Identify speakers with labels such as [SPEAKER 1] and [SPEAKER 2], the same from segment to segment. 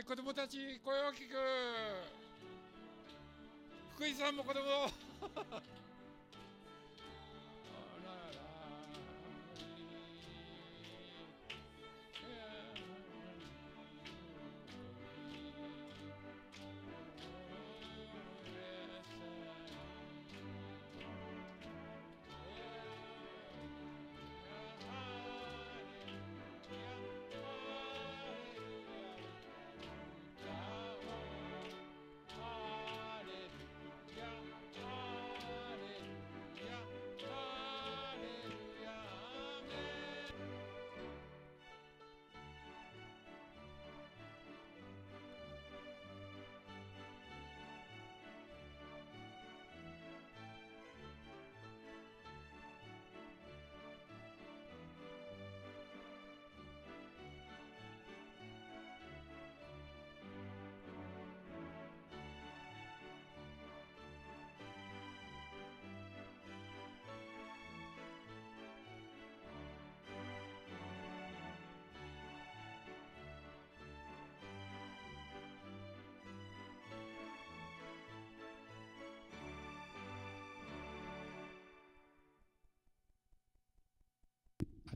[SPEAKER 1] はい子供たち声を大きく。福井さんも子供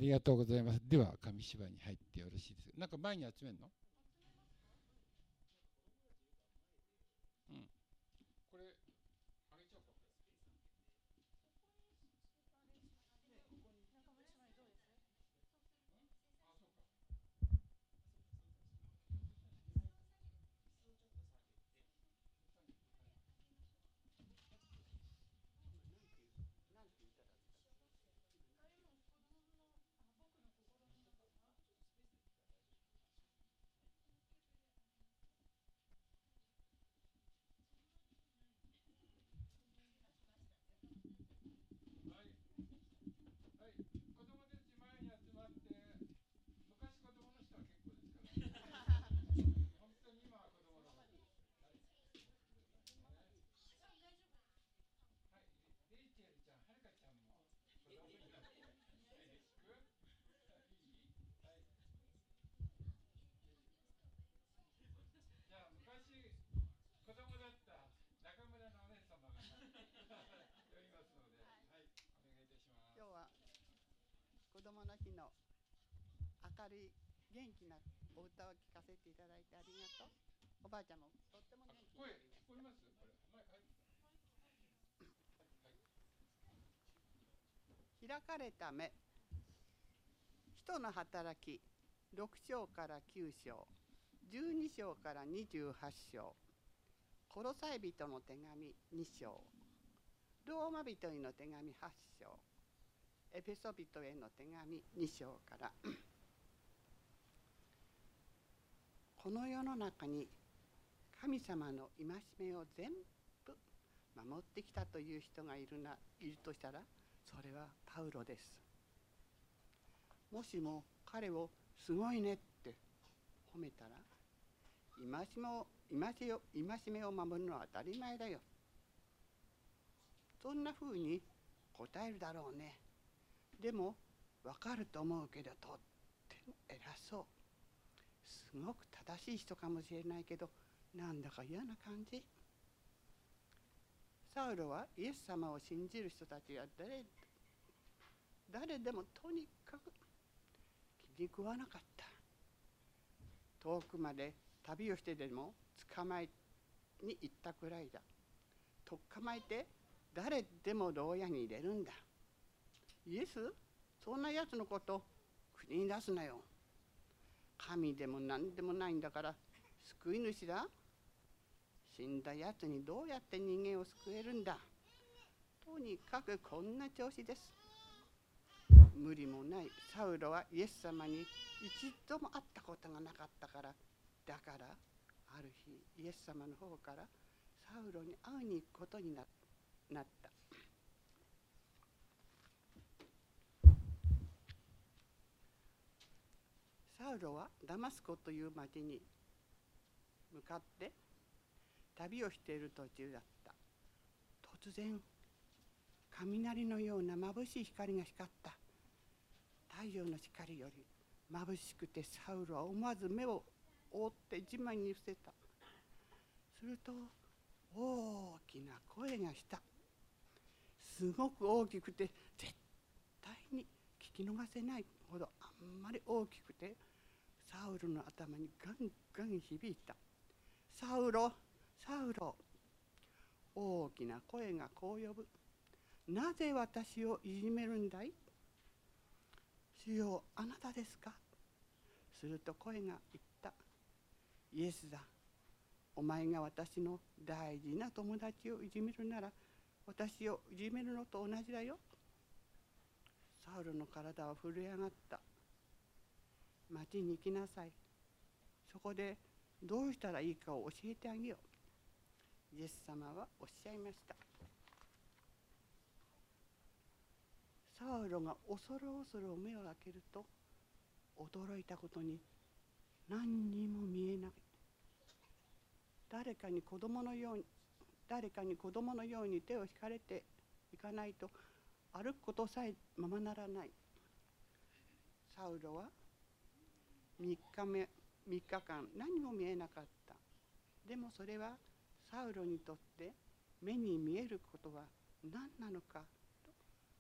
[SPEAKER 1] りがとうございます。では、紙芝居に入ってよろしいですか？なんか前に集めるのうん。これ、あげちゃおうか。はい、はい、子供たち前に集まって、昔子供の人は結構ですから。本当に今は子供の。はい、レイチェルちゃん、はるかちゃんも子供になって。よろしく。いいはい。じゃあ、昔子供だった中村のお姉様が読みますので、はい、お願いいたします。
[SPEAKER 2] 今日は子の明るい元気なお歌を聴かせていただいてありがとう。おばあちゃんもとっても元気
[SPEAKER 1] 声聞こえます？
[SPEAKER 2] 開かれた目。人の働き6章から9章。12章から28章。コロサイ人の手紙2章。ローマ人への手紙8章。エペソ人への手紙2章から。この世の中に神様の戒めを全部守ってきたという人がいるないるとしたらそれはパウロです。もしも彼をすごいねって褒めたら戒めを戒めを戒めを守るのは当たり前だよ。そんなふうに答えるだろうね。でも分かると思うけどとっても偉そう。すごく正しい人かもしれないけどなんだか嫌な感じ。サウロはイエス様を信じる人たちは誰誰でもとにかく気に食わなかった。遠くまで旅をしてでも捕まえに行ったくらいだ。とっかまえて誰でも牢屋に入れるんだ。イエス？そんなやつのこと国に出すなよ。神でも何でもないんだから救い主だ。死んだやつにどうやって人間を救えるんだ。とにかくこんな調子です。無理もない。サウロはイエス様に一度も会ったことがなかったから。だからある日イエス様の方からサウロに会いに行くことにななった。サウロはダマスコという町に向かって旅をしている途中だった。突然雷のような眩しい光が光った。太陽の光より眩しくてサウロは思わず目を覆って地面に伏せた。すると大きな声がした。すごく大きくて絶対に聞き逃せないほどあんまり大きくてサウロの頭にガンガン響いた「サウロサウロ」大きな声がこう呼ぶ「なぜ私をいじめるんだい?」「主よあなたですか?」すると声が言った「イエスだ。お前が私の大事な友達をいじめるなら私をいじめるのと同じだよ」サウルの体は震え上がった。町に行きなさい。そこでどうしたらいいかを教えてあげよう。イエス様はおっしゃいました。サウロが恐る恐る目を開けると驚いたことに何にも見えない。誰かに子供のように誰かに子供のように手を引かれていかないと歩くことさえままならない。サウロは3日目3日間何も見えなかった。でもそれはサウロにとって目に見えることは何なのかと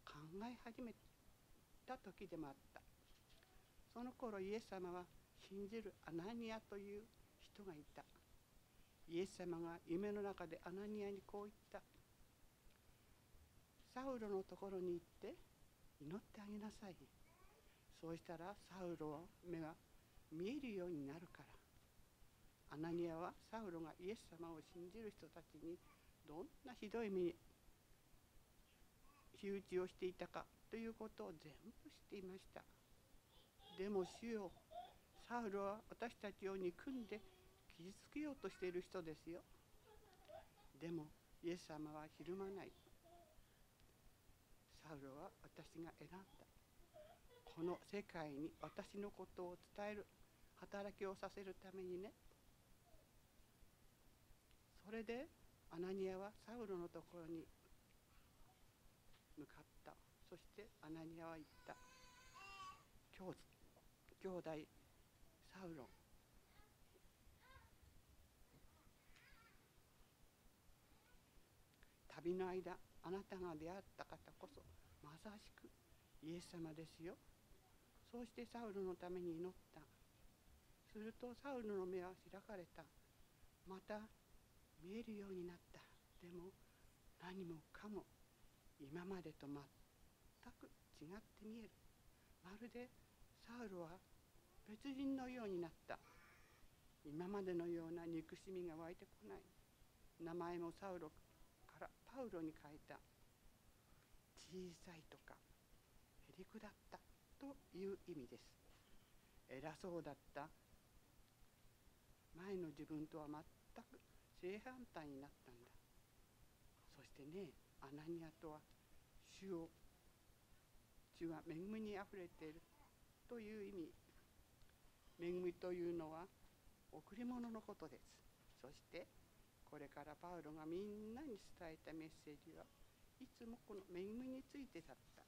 [SPEAKER 2] 考え始めた時でもあった。その頃イエス様は信じるアナニアという人がいた。イエス様が夢の中でアナニアにこう言った。サウロのところに行って祈ってあげなさい。そうしたらサウロの目が見えるようになるから。アナニアはサウロがイエス様を信じる人たちにどんなひどい目に仕打ちをしていたかということを全部知っていました。でも主よサウロは私たちを憎んで傷つけようとしている人ですよ。でもイエス様はひるまない。サウロは私が選んだ。この世界に私のことを伝える。働きをさせるためにね。それでアナニアはサウロのところに向かった。そしてアナニアは言った。兄弟サウロ。旅の間あなたが出会った方こそまさしくイエス様ですよ。そうしてサウルのために祈った。するとサウルの目は開かれた。また見えるようになった。でも何もかも今までと全く違って見える。まるでサウルは別人のようになった。今までのような憎しみが湧いてこない。名前もサウロからパウロに変えた。小さいとかへりくだったという意味です。偉そうだった。前の自分とは全く正反対になったんだ。そしてねアナニアとは主を主が恵みにあふれている。という意味。恵みというのは贈り物のことです。そしてこれからパウロがみんなに伝えたメッセージはいつもこの恵みについてだった。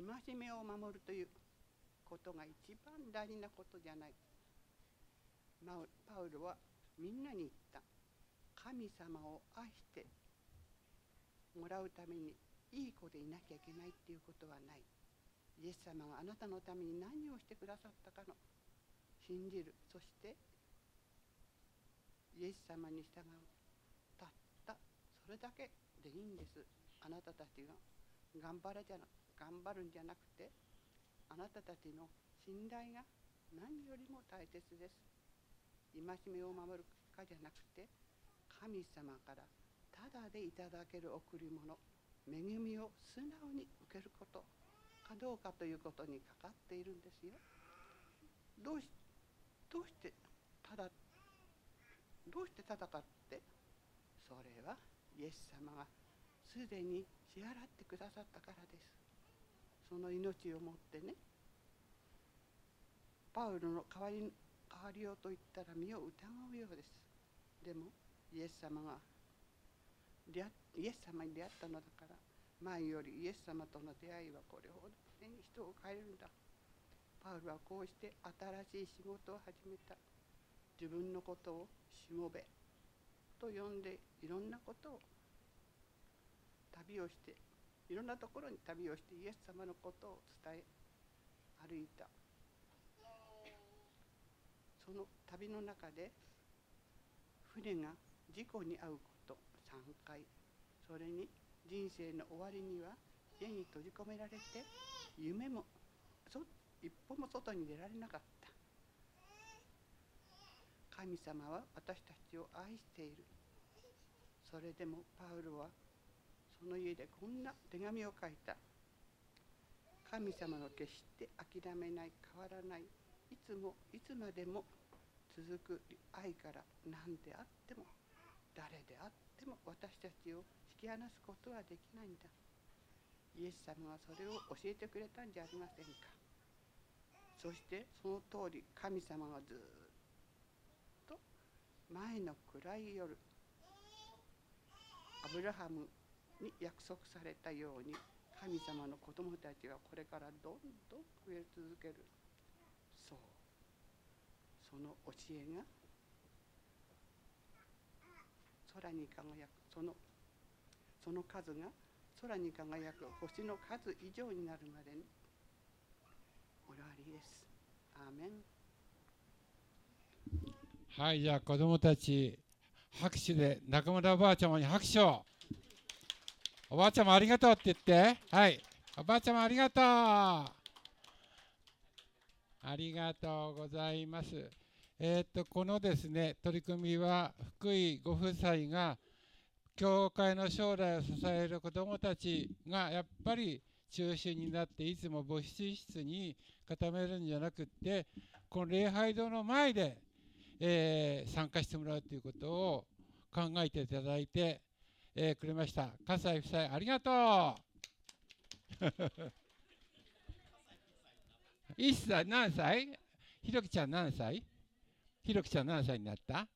[SPEAKER 2] 戒めを守るということが一番大事なことじゃない。パウロはみんなに言った。神様を愛してもらうためにいい子でいなきゃいけないっていうことはない。イエス様があなたのために何をしてくださったかの。信じる。そしてイエス様に従う。たったそれだけでいいんです。あなたたちが頑張れじゃな頑張るんじゃなくてあなたたちの信頼が何よりも大切です戒めを守るかじゃなくて神様からただでいただける贈り物恵みを素直に受けることかどうかということにかかっているんですよ。どうしどうしてただどうしてただかってそれはイエス様がすでに支払ってくださったからです。その命をもってね。パウロの代わり変わりようと言ったら身を疑うようです。でもイエス様がイエス様に出会ったのだから前よりイエス様との出会いはこれほどに人を変えるんだ。パウルはこうして新しい仕事を始めた。自分のことをしもべと呼んでいろんなことを旅をしていろんなところに旅をしてイエス様のことを伝え歩いた。その旅の中で船が事故に遭うこと3回。それに人生の終わりには家に閉じ込められて夢も一歩も外に出られなかった。神様は私たちを愛している。それでもパウロはその家でこんな手紙を書いた。神様の決して諦めない変わらない。いつもいつまでも続く愛から何であっても誰であっても私たちを引き離すことはできないんだ。イエス様はそれを教えてくれたんじゃありませんか。そしてその通り神様はずっと前の暗い夜アブラハムに約束されたように神様の子供たちはこれからどんどん増え続けるそうその教えが空に輝くそのその数が空に輝く星の数以上になるまでに終わりです。アーメン
[SPEAKER 1] はい、じゃあ子供たち、拍手で中村おばあちゃまに拍手を。おばあちゃまありがとうって言って。はい。おばあちゃまありがとう。ありがとうございます。えーっと、このですね、取り組みは福井ご夫妻が教会の将来を支える子どもたちがやっぱり中心になっていつも母子室に固めるんじゃなくってこの礼拝堂の前でえー参加してもらうということを考えていただいて、えーくれました。葛西夫妻ありがとう。1歳何歳？ひろきちゃん何歳？ひろきちゃん何歳になった？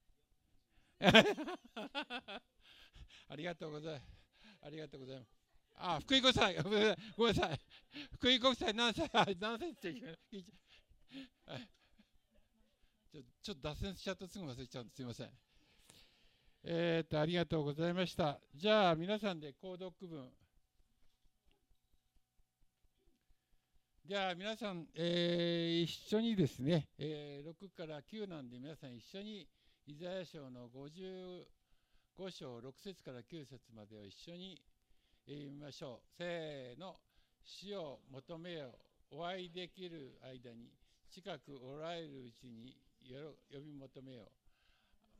[SPEAKER 1] ありがとうございます。ありがとうございます。あ福井5歳。ごめんなさい。ごめんなさい福井5歳何歳？あ何歳って聞いちゃはいちょっと脱線しちゃった。すぐ忘れちゃうんですすいません。えー、とありがとうございました。じゃあ皆さんで購読文。じゃあ皆さん、えー一緒にですね、えー6から9なんで皆さん一緒にイザヤ書の55章6節から9節までを一緒にえー読みましょう。せーの。死を求めよ。お会いできる間に近くおられるうちによろ呼び求めよう。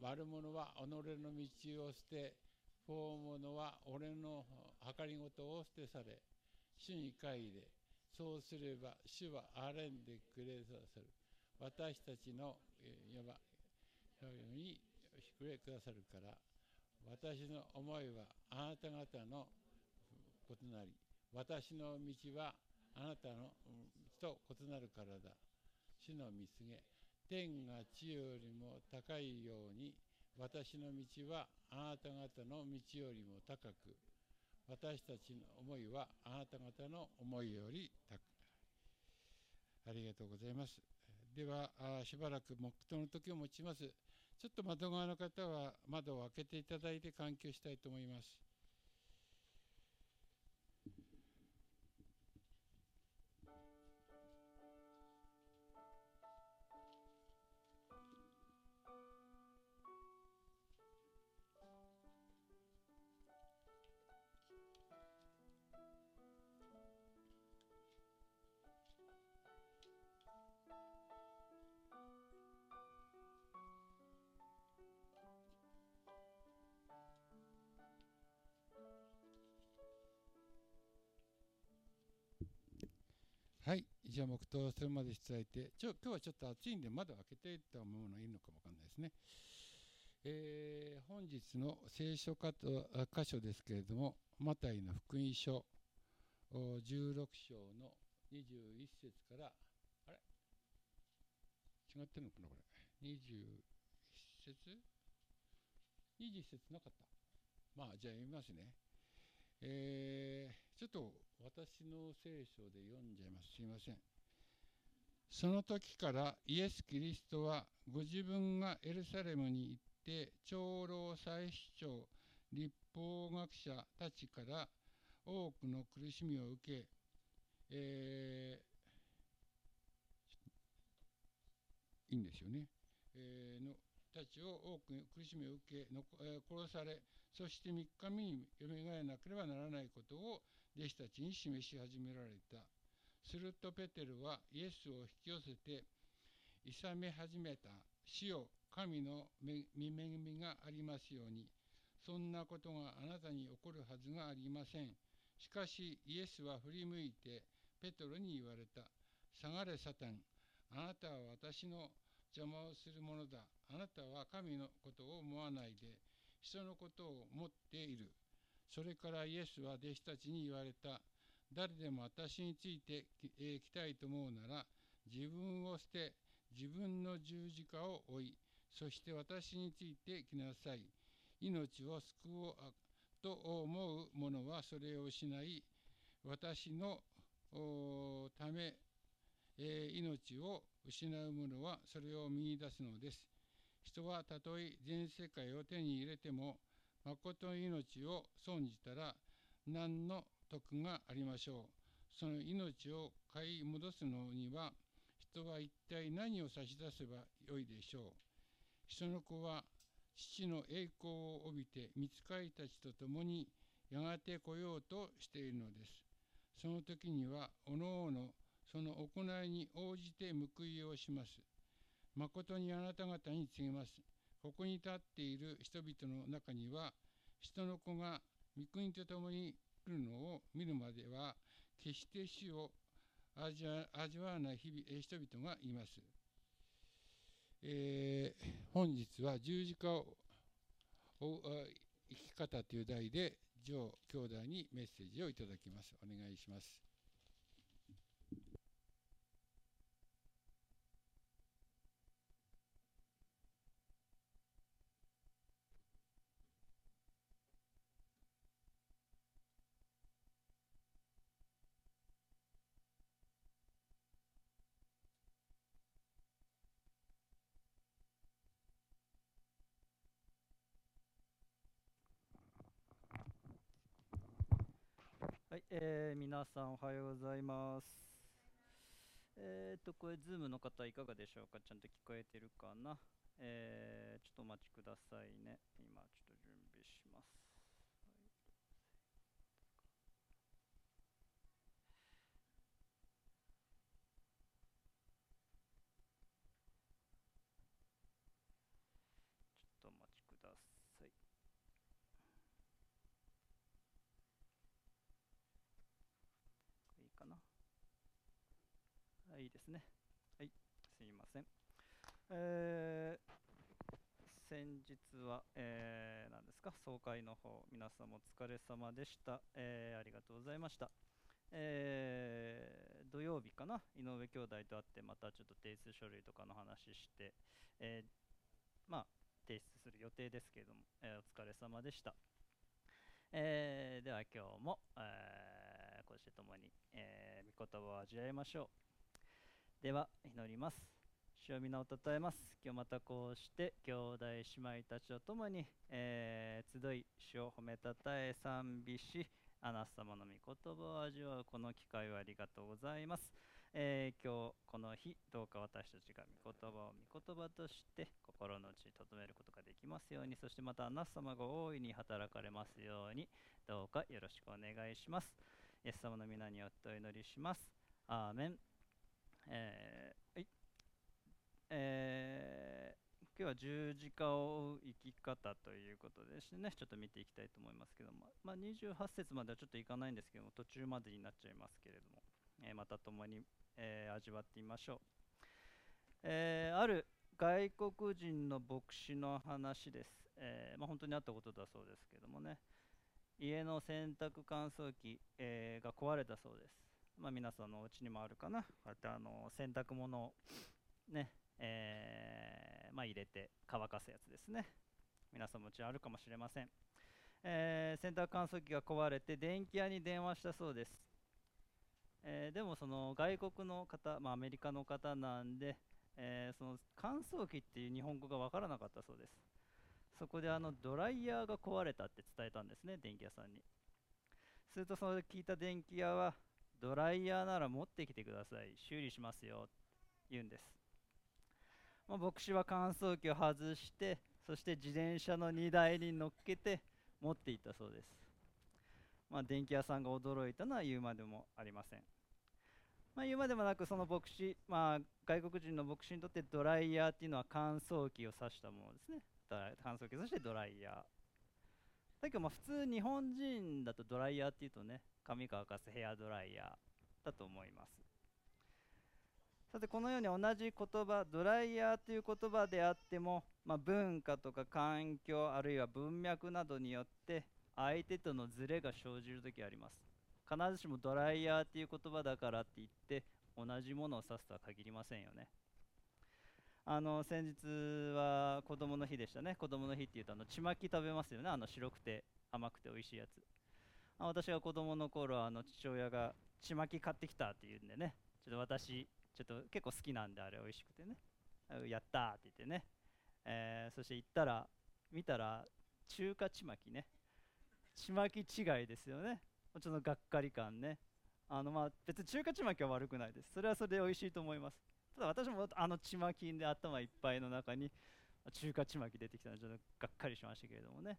[SPEAKER 1] 悪者は己の道を捨て、法者は俺の計りごとを捨てされ、主に帰れ。そうすれば主は憐れんでくれさせる。私たちのえーいわばようにしてくれくださるから、私の思いはあなた方の異なり、私の道はあなたのと異なるからだ。主の見告げ、天が地よりも高いように、私の道はあなた方の道よりも高く、私たちの思いはあなた方の思いより高い。ありがとうございます。では、しばらく黙祷の時を持ちます。ちょっと窓側の方は窓を開けていただいて環境したいと思います。はい、じゃあ黙祷するまでしていただいて、ちょ今日はちょっと暑いんで窓を開けていったものがいいのかもわかんないですね。えー本日の聖書箇所ですけれども、マタイの福音書16章の21節から、あれ？違ってるのかな、これ？21節 ?21 節なかった。まあ、じゃあ読みますね。えーちょっと私の聖書で読んじゃいます。すいません。その時からイエス・キリストはご自分がエルサレムに行って長老祭司長立法学者たちから多くの苦しみを受け、えー、いいんですよね、えー、のたちを多く苦しみを受け、え、殺されそして3日目によみがえなければならないことを弟子たちに示し始められた。するとペテルはイエスを引き寄せて勇め始めた。死よ神の見恵みがありますように。そんなことがあなたに起こるはずがありません。しかしイエスは振り向いてペトロに言われた。下がれサタン。あなたは私の邪魔をするものだ。あなたは神のことを思わないで。人のことを思っている。それからイエスは弟子たちに言われた。誰でも私についてき,、え、きたいと思うなら自分を捨て自分の十字架を追いそして私についてきなさい。命を救おうと思う者はそれを失い私のため、え、命を失う者はそれを見いだすのです。人はたとえ全世界を手に入れても誠の命を損じたら何の得がありましょう。その命を買い戻すのには人は一体何を差し出せばよいでしょう。人の子は父の栄光を帯びて見つかりたちと共にやがて来ようとしているのです。その時にはおのおのその行いに応じて報いをします。誠にあなた方に告げますここに立っている人々の中には人の子が御国と共に来るのを見るまでは決して死を味わわない日々人々がいます。えー、本日は十字架を生き方という題で、ジョー兄弟にメッセージをいただきます。お願いします。
[SPEAKER 3] はい、えー、皆さんおはようございます。えっ、ー、と、これ、ズームの方いかがでしょうか？ちゃんと聞こえてるかな？えー、ちょっとお待ちくださいね。今、ちょっと準備します。ちょっとお待ちください。いいですね。はい、すいません。えー、先日は、えー、何ですか、総会の方、皆様お疲れ様でした。えー、ありがとうございました。えー、土曜日かな、井上兄弟と会って、またちょっと提出書類とかの話して、えー、まあ、提出する予定ですけれども、えー、お疲れ様でした。え、では今日も、えー、こうして共に、えー、御言葉を味わいましょう。では祈ります。主を皆をたたえます。今日またこうして兄弟姉妹たちと共に、えー、集い主を褒めたたえ賛美しあなた様の御言葉を味わうこの機会をありがとうございます、えー、今日この日どうか私たちが御言葉を御言葉として心の内に留めることができますようにそしてまたあなた様が大いに働かれますようにどうかよろしくお願いします。イエス様の皆によってお祈りします。アーメン。えー、はい。えー、今日は十字架を追う生き方ということでしてね、ちょっと見ていきたいと思いますけども、まあ、28節まではちょっといかないんですけども、途中までになっちゃいますけれども、えー、また共に、えー、味わってみましょう。えー、ある外国人の牧師の話です。えーまあ、本当にあったことだそうですけどもね、家の洗濯乾燥機、えー、が壊れたそうです。まあ、皆さんのお家にもあるかな、こうやってあの洗濯物をね、えー、まあ、入れて乾かすやつですね。皆さんもうちあるかもしれません。えー洗濯乾燥機が壊れて電気屋に電話したそうです、えーでもその外国の方、まあ、アメリカの方なんで、えその乾燥機っていう日本語がわからなかったそうですそこであのドライヤーが壊れたって伝えたんですね電気屋さんにするとそれ聞いた電気屋はドライヤーなら持ってきてください。修理しますよ。言うんです、まあ、牧師は乾燥機を外してそして自転車の荷台に乗っけて持っていったそうです、まあ、電気屋さんが驚いたのは言うまでもありません。まあ、言うまでもなくその牧師、まあ、外国人の牧師にとってドライヤーっていうのは乾燥機を指したものですね。乾燥機そしてドライヤー。だけどまあ普通日本人だとドライヤーっていうとね髪乾かすヘアドライヤーだと思います。さてこのように同じ言葉ドライヤーという言葉であっても、まあ、文化とか環境あるいは文脈などによって相手とのズレが生じる時あります。必ずしもドライヤーっていう言葉だからって言って同じものを指すとは限りませんよね。あの先日は子供の日でしたね。子供の日っていうとあのちまき食べますよね。あの白くて甘くて美味しいやつ。私が子供の頃あの父親がちまき買ってきたって言うんでね。ちょっと私ちょっと結構好きなんであれ美味しくてね。やったって言ってね、えーそして行ったら見たら中華ちまきね。ちまき違いですよね。ちょっとがっかり感ね。あのまあ別に中華ちまきは悪くないです。それはそれで美味しいと思います。ただ私もあのちまきで頭いっぱいの中に中華ちまき出てきたのでちょっとがっかりしましたけれどもね、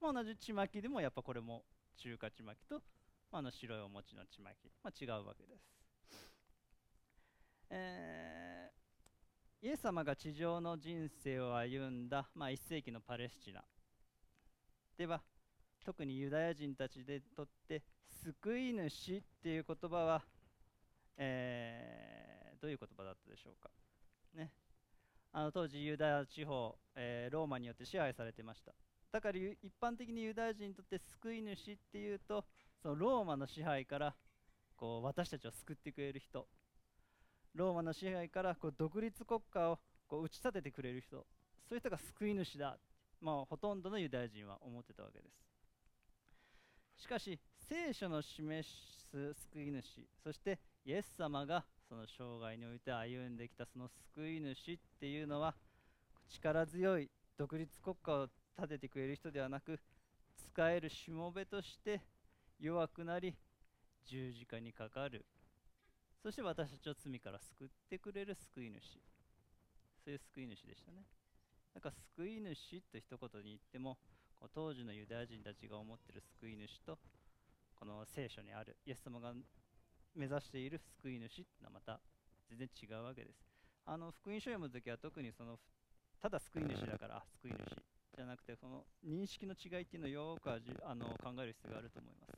[SPEAKER 3] まあ、同じちまきでもやっぱこれも中華ちまきと、あの白いお餅のちまき、まあ、違うわけです、えーイエス様が地上の人生を歩んだ、まあ、1世紀のパレスチナ。では特にユダヤ人たちでとって救い主っていう言葉は、えーどういう言葉だったでしょうか、ね、あの当時ユダヤ地方、えーローマによって支配されてました。だから一般的にユダヤ人にとって救い主っていうとそのローマの支配からこう私たちを救ってくれる人。ローマの支配からこう独立国家をこう打ち立ててくれる人。そういう人が救い主だ、まあ、ほとんどのユダヤ人は思ってたわけです。しかし聖書の示す救い主そしてイエス様がその生涯において歩んできたその救い主っていうのは力強い独立国家を立ててくれる人ではなく使えるしもべとして弱くなり十字架にかかる。そして私たちを罪から救ってくれる救い主。そういう救い主でしたね。だか救い主と一言に言っても当時のユダヤ人たちが思ってる救い主とこの聖書にあるイエス様が目指している救い主っていうのはまた全然違うわけです。あの福音書を読むときは特にそのただ救い主だから救い主なくてその認識の違いっていうのをよくあの考える必要があると思います。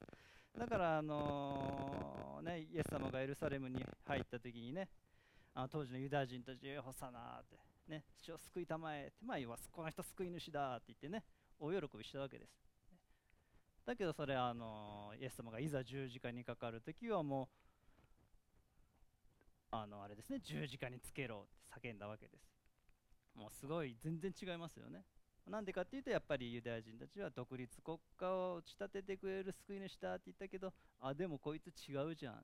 [SPEAKER 3] だからあのねイエス様がエルサレムに入った時にねあ当時のユダヤ人たち「ホサナ」ってね「主を救いたまえ」ってまあ要はこの人救い主だって言ってね大喜びしたわけです。だけどそれあのイエス様がいざ十字架にかかる時はもうあのあれですね十字架につけろって叫んだわけです。もうすごい全然違いますよね。なんでかっていうとやっぱりユダヤ人たちは独立国家を打ち立ててくれる救い主だって言ったけどあでもこいつ違うじゃん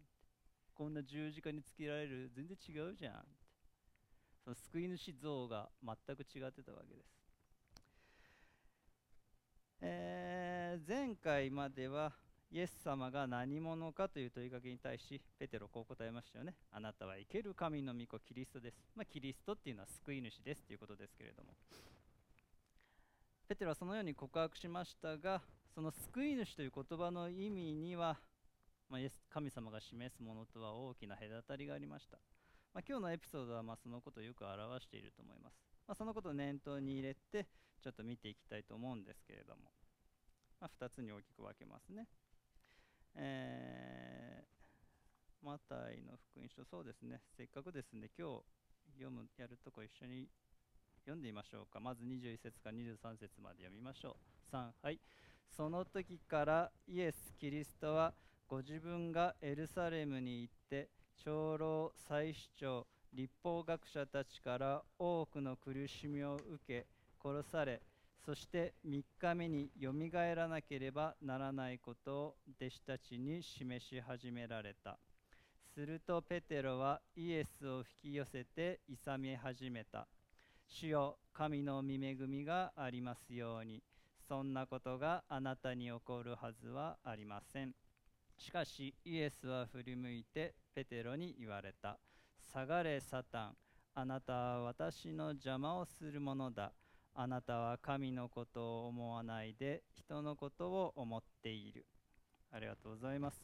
[SPEAKER 3] こんな十字架につけられる全然違うじゃんその救い主像が全く違ってたわけです、えー前回まではイエス様が何者かという問いかけに対しペテロこう答えましたよね。あなたは生ける神の御子キリストです、まあ、キリストっていうのは救い主ですということですけれども。ペテロはそのように告白しましたがその救い主という言葉の意味には、まあ、神様が示すものとは大きな隔たりがありました、まあ、今日のエピソードはまそのことをよく表していると思います、まあ、そのことを念頭に入れてちょっと見ていきたいと思うんですけれども、ま、2つに大きく分けますね。えーマタイの福音書そうですね。せっかくですね今日読むやるとこ一緒に読んでみましょうか。まず21節から23節まで読みましょう。3はい。その時からイエス・キリストはご自分がエルサレムに行って長老祭司長立法学者たちから多くの苦しみを受け殺されそして3日目によみがえらなければならないことを弟子たちに示し始められた。するとペテロはイエスを引き寄せて勇め始めた。主よ神の御恵みがありますように。そんなことがあなたに起こるはずはありません。しかしイエスは振り向いてペテロに言われた。下がれサタン。あなたは私の邪魔をするものだ。あなたは神のことを思わないで人のことを思っている。ありがとうございます、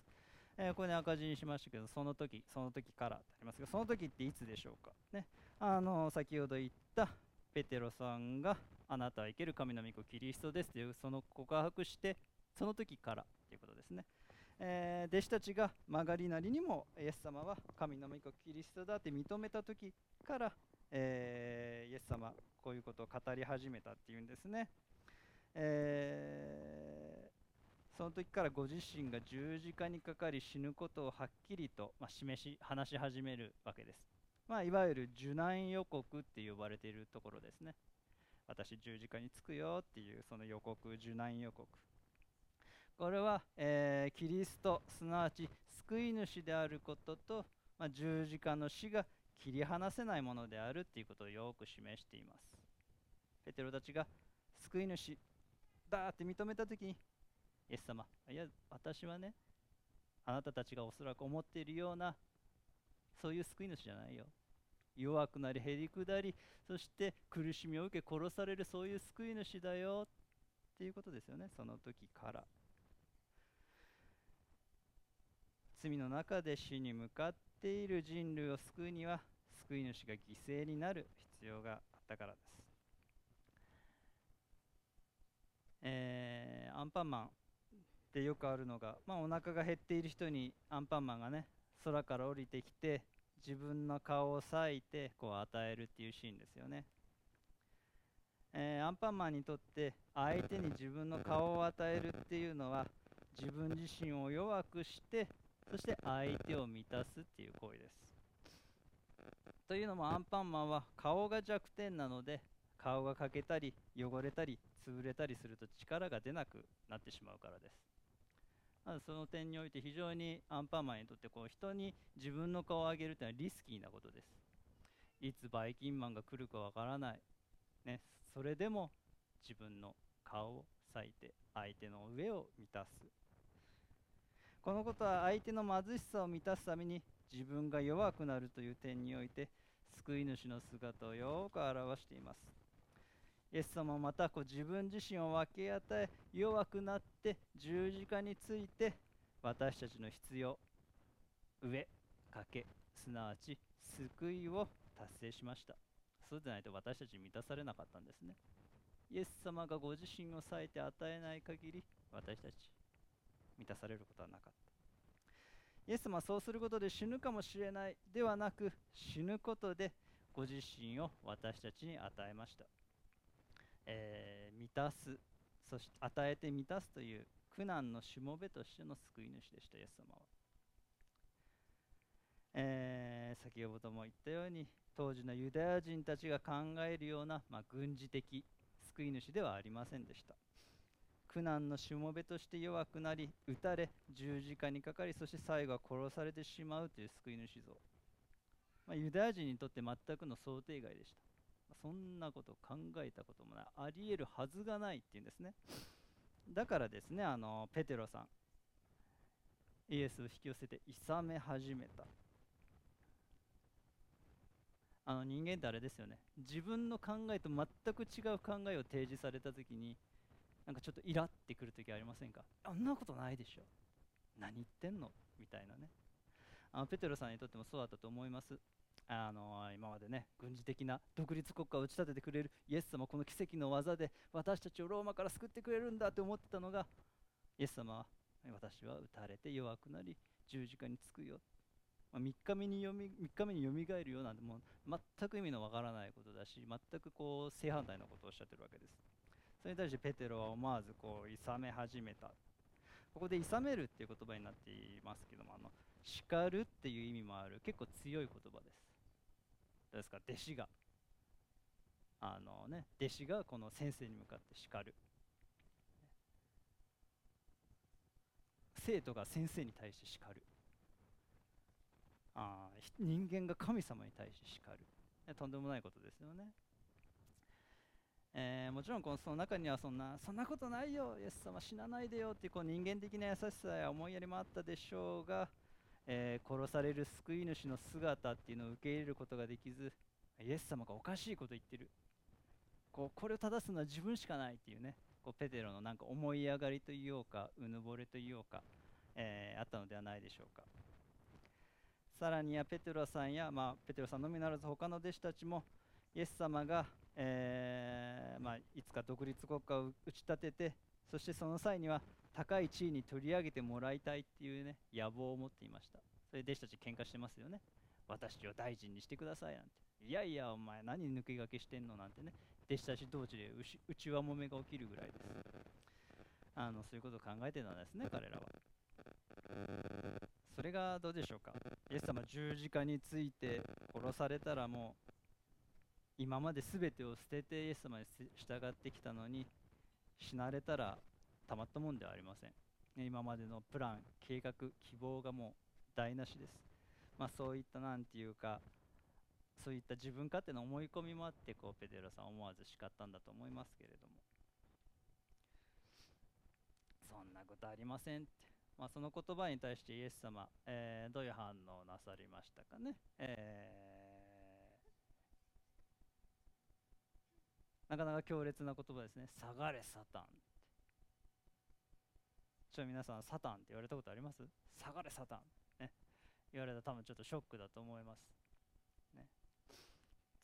[SPEAKER 3] えー、これね赤字にしましたけどその時その時からとありますがその時っていつでしょうか？ね。あの先ほど言ったペテロさんがあなたは生ける神の御子キリストですというその告白してその時からということですね。えー、弟子たちが曲がりなりにもイエス様は神の御子キリストだって認めた時から、えー、イエス様こういうことを語り始めたっていうんですね、えー、その時からご自身が十字架にかかり死ぬことをはっきりと、まあ、示し話し始めるわけです、まあ、いわゆる受難予告って呼ばれているところですね。私十字架につくよっていうその予告受難予告。これは、えー、キリストすなわち救い主であることと、まあ、十字架の死が切り離せないものであるということをよく示しています。ペテロたちが救い主だって認めた時にイエス様いや私はねあなたたちがおそらく思っているようなそういう救い主じゃないよ。弱くなりへりくだりそして苦しみを受け殺されるそういう救い主だよっていうことですよね。その時から。罪の中で死に向かっている人類を救うには救い主が犠牲になる必要があったからです。えー、アンパンマンでよくあるのが、まあ、お腹が減っている人にアンパンマンがね空から降りてきて自分の顔を裂いてこう与えるっていうシーンですよね。えー、アンパンマンにとって相手に自分の顔を与えるっていうのは自分自身を弱くしてそして相手を満たすっていう行為です。というのもアンパンマンは顔が弱点なので顔が欠けたり汚れたり潰れたりすると力が出なくなってしまうからです。その点において非常にアンパンマンにとってこう人に自分の顔を上げるというのはリスキーなことです。いつバイキンマンが来るかわからない。ね、それでも自分の顔を裂いて相手の上を満たすこのことは相手の貧しさを満たすために自分が弱くなるという点において救い主の姿をよく表していますイエス様またこう自分自身を分け与え弱くなって十字架について私たちの必要上かけすなわち救いを達成しました。そうでないと私たち満たされなかったんですね。イエス様がご自身を割いて与えない限り私たち満たされることはなかった。イエス様はそうすることで死ぬかもしれないではなく死ぬことでご自身を私たちに与えました、えー、満たすそして与えて満たすという苦難のしもべとしての救い主でしたイエス様は、えー、先ほども言ったように当時のユダヤ人たちが考えるような、まあ、軍事的救い主ではありませんでした。苦難のしもべとして弱くなり撃たれ十字架にかかりそして最後は殺されてしまうという救い主像、まあ、ユダヤ人にとって全くの想定外でした、そんなこと考えたこともないありえるはずがないっていうんですね。だからですねあのペテロさんイエスを引き寄せて諌め始めた。あの人間ってあれですよね。自分の考えと全く違う考えを提示された時になんかちょっとイラってくる時ありませんかあんなことないでしょ。何言ってんの？みたいなね。あのペテロさんにとってもそうだったと思います。あの今までね軍事的な独立国家を打ち立ててくれるイエス様この奇跡の技で私たちをローマから救ってくれるんだって思ってたのがイエス様は私は撃たれて弱くなり十字架につくよ、まあ、3日目に3日目によみがえるよなんてもう全く意味のわからないことだし全くこう正反対のことをおっしゃってるわけです。それに対してペテロは思わずこう諌め始めた。ここで諌めるっていう言葉になっていますけどもあの叱るっていう意味もある結構強い言葉です。ですか？弟子が。あのね弟子がこの先生に向かって叱る。生徒が先生に対して叱る。あ人間が神様に対して叱る。とんでもないことですよね。えーもちろんこのその中にはそんなそんなことないよ。イエス様死なないでよっていうこう人間的な優しさや思いやりもあったでしょうが、えー殺される救い主の姿っていうのを受け入れることができずイエス様がおかしいこと言ってる。こうこれを正すのは自分しかないっていうね。こうペテロのなんか思い上がりというようかうぬぼれというようか、えーあったのではないでしょうか。さらにはペテロさんや、まあ、ペテロさんのみならず他の弟子たちもイエス様が、えーまあ、いつか独立国家を打ち立ててそしてその際には高い地位に取り上げてもらいたいっていうね野望を持っていました。それで弟子たち喧嘩してますよね。私を大臣にしてくださいなんて。いやいやお前何抜け駆けしてんのなんてね。弟子たち同士でうし内輪もめが起きるぐらいです。あのそういうことを考えてたんですね彼らは。それがどうでしょうか。イエス様十字架について殺されたらもう今まで全てを捨ててイエス様に従ってきたのに死なれたらたまったもんではありません、今までのプラン計画希望がもう台無しです。まあそういったなんていうかそういった自分勝手な思い込みもあってこうペテロさん思わず叱ったんだと思いますけれども。そんなことありませんって、まあ、その言葉に対してイエス様、えーどういう反応なさりましたかね、えーなかなか強烈な言葉ですね。下がれサタン。ちょ皆さんサタンって言われたことあります？下がれサタン。ね。言われたら多分ちょっとショックだと思います。ね。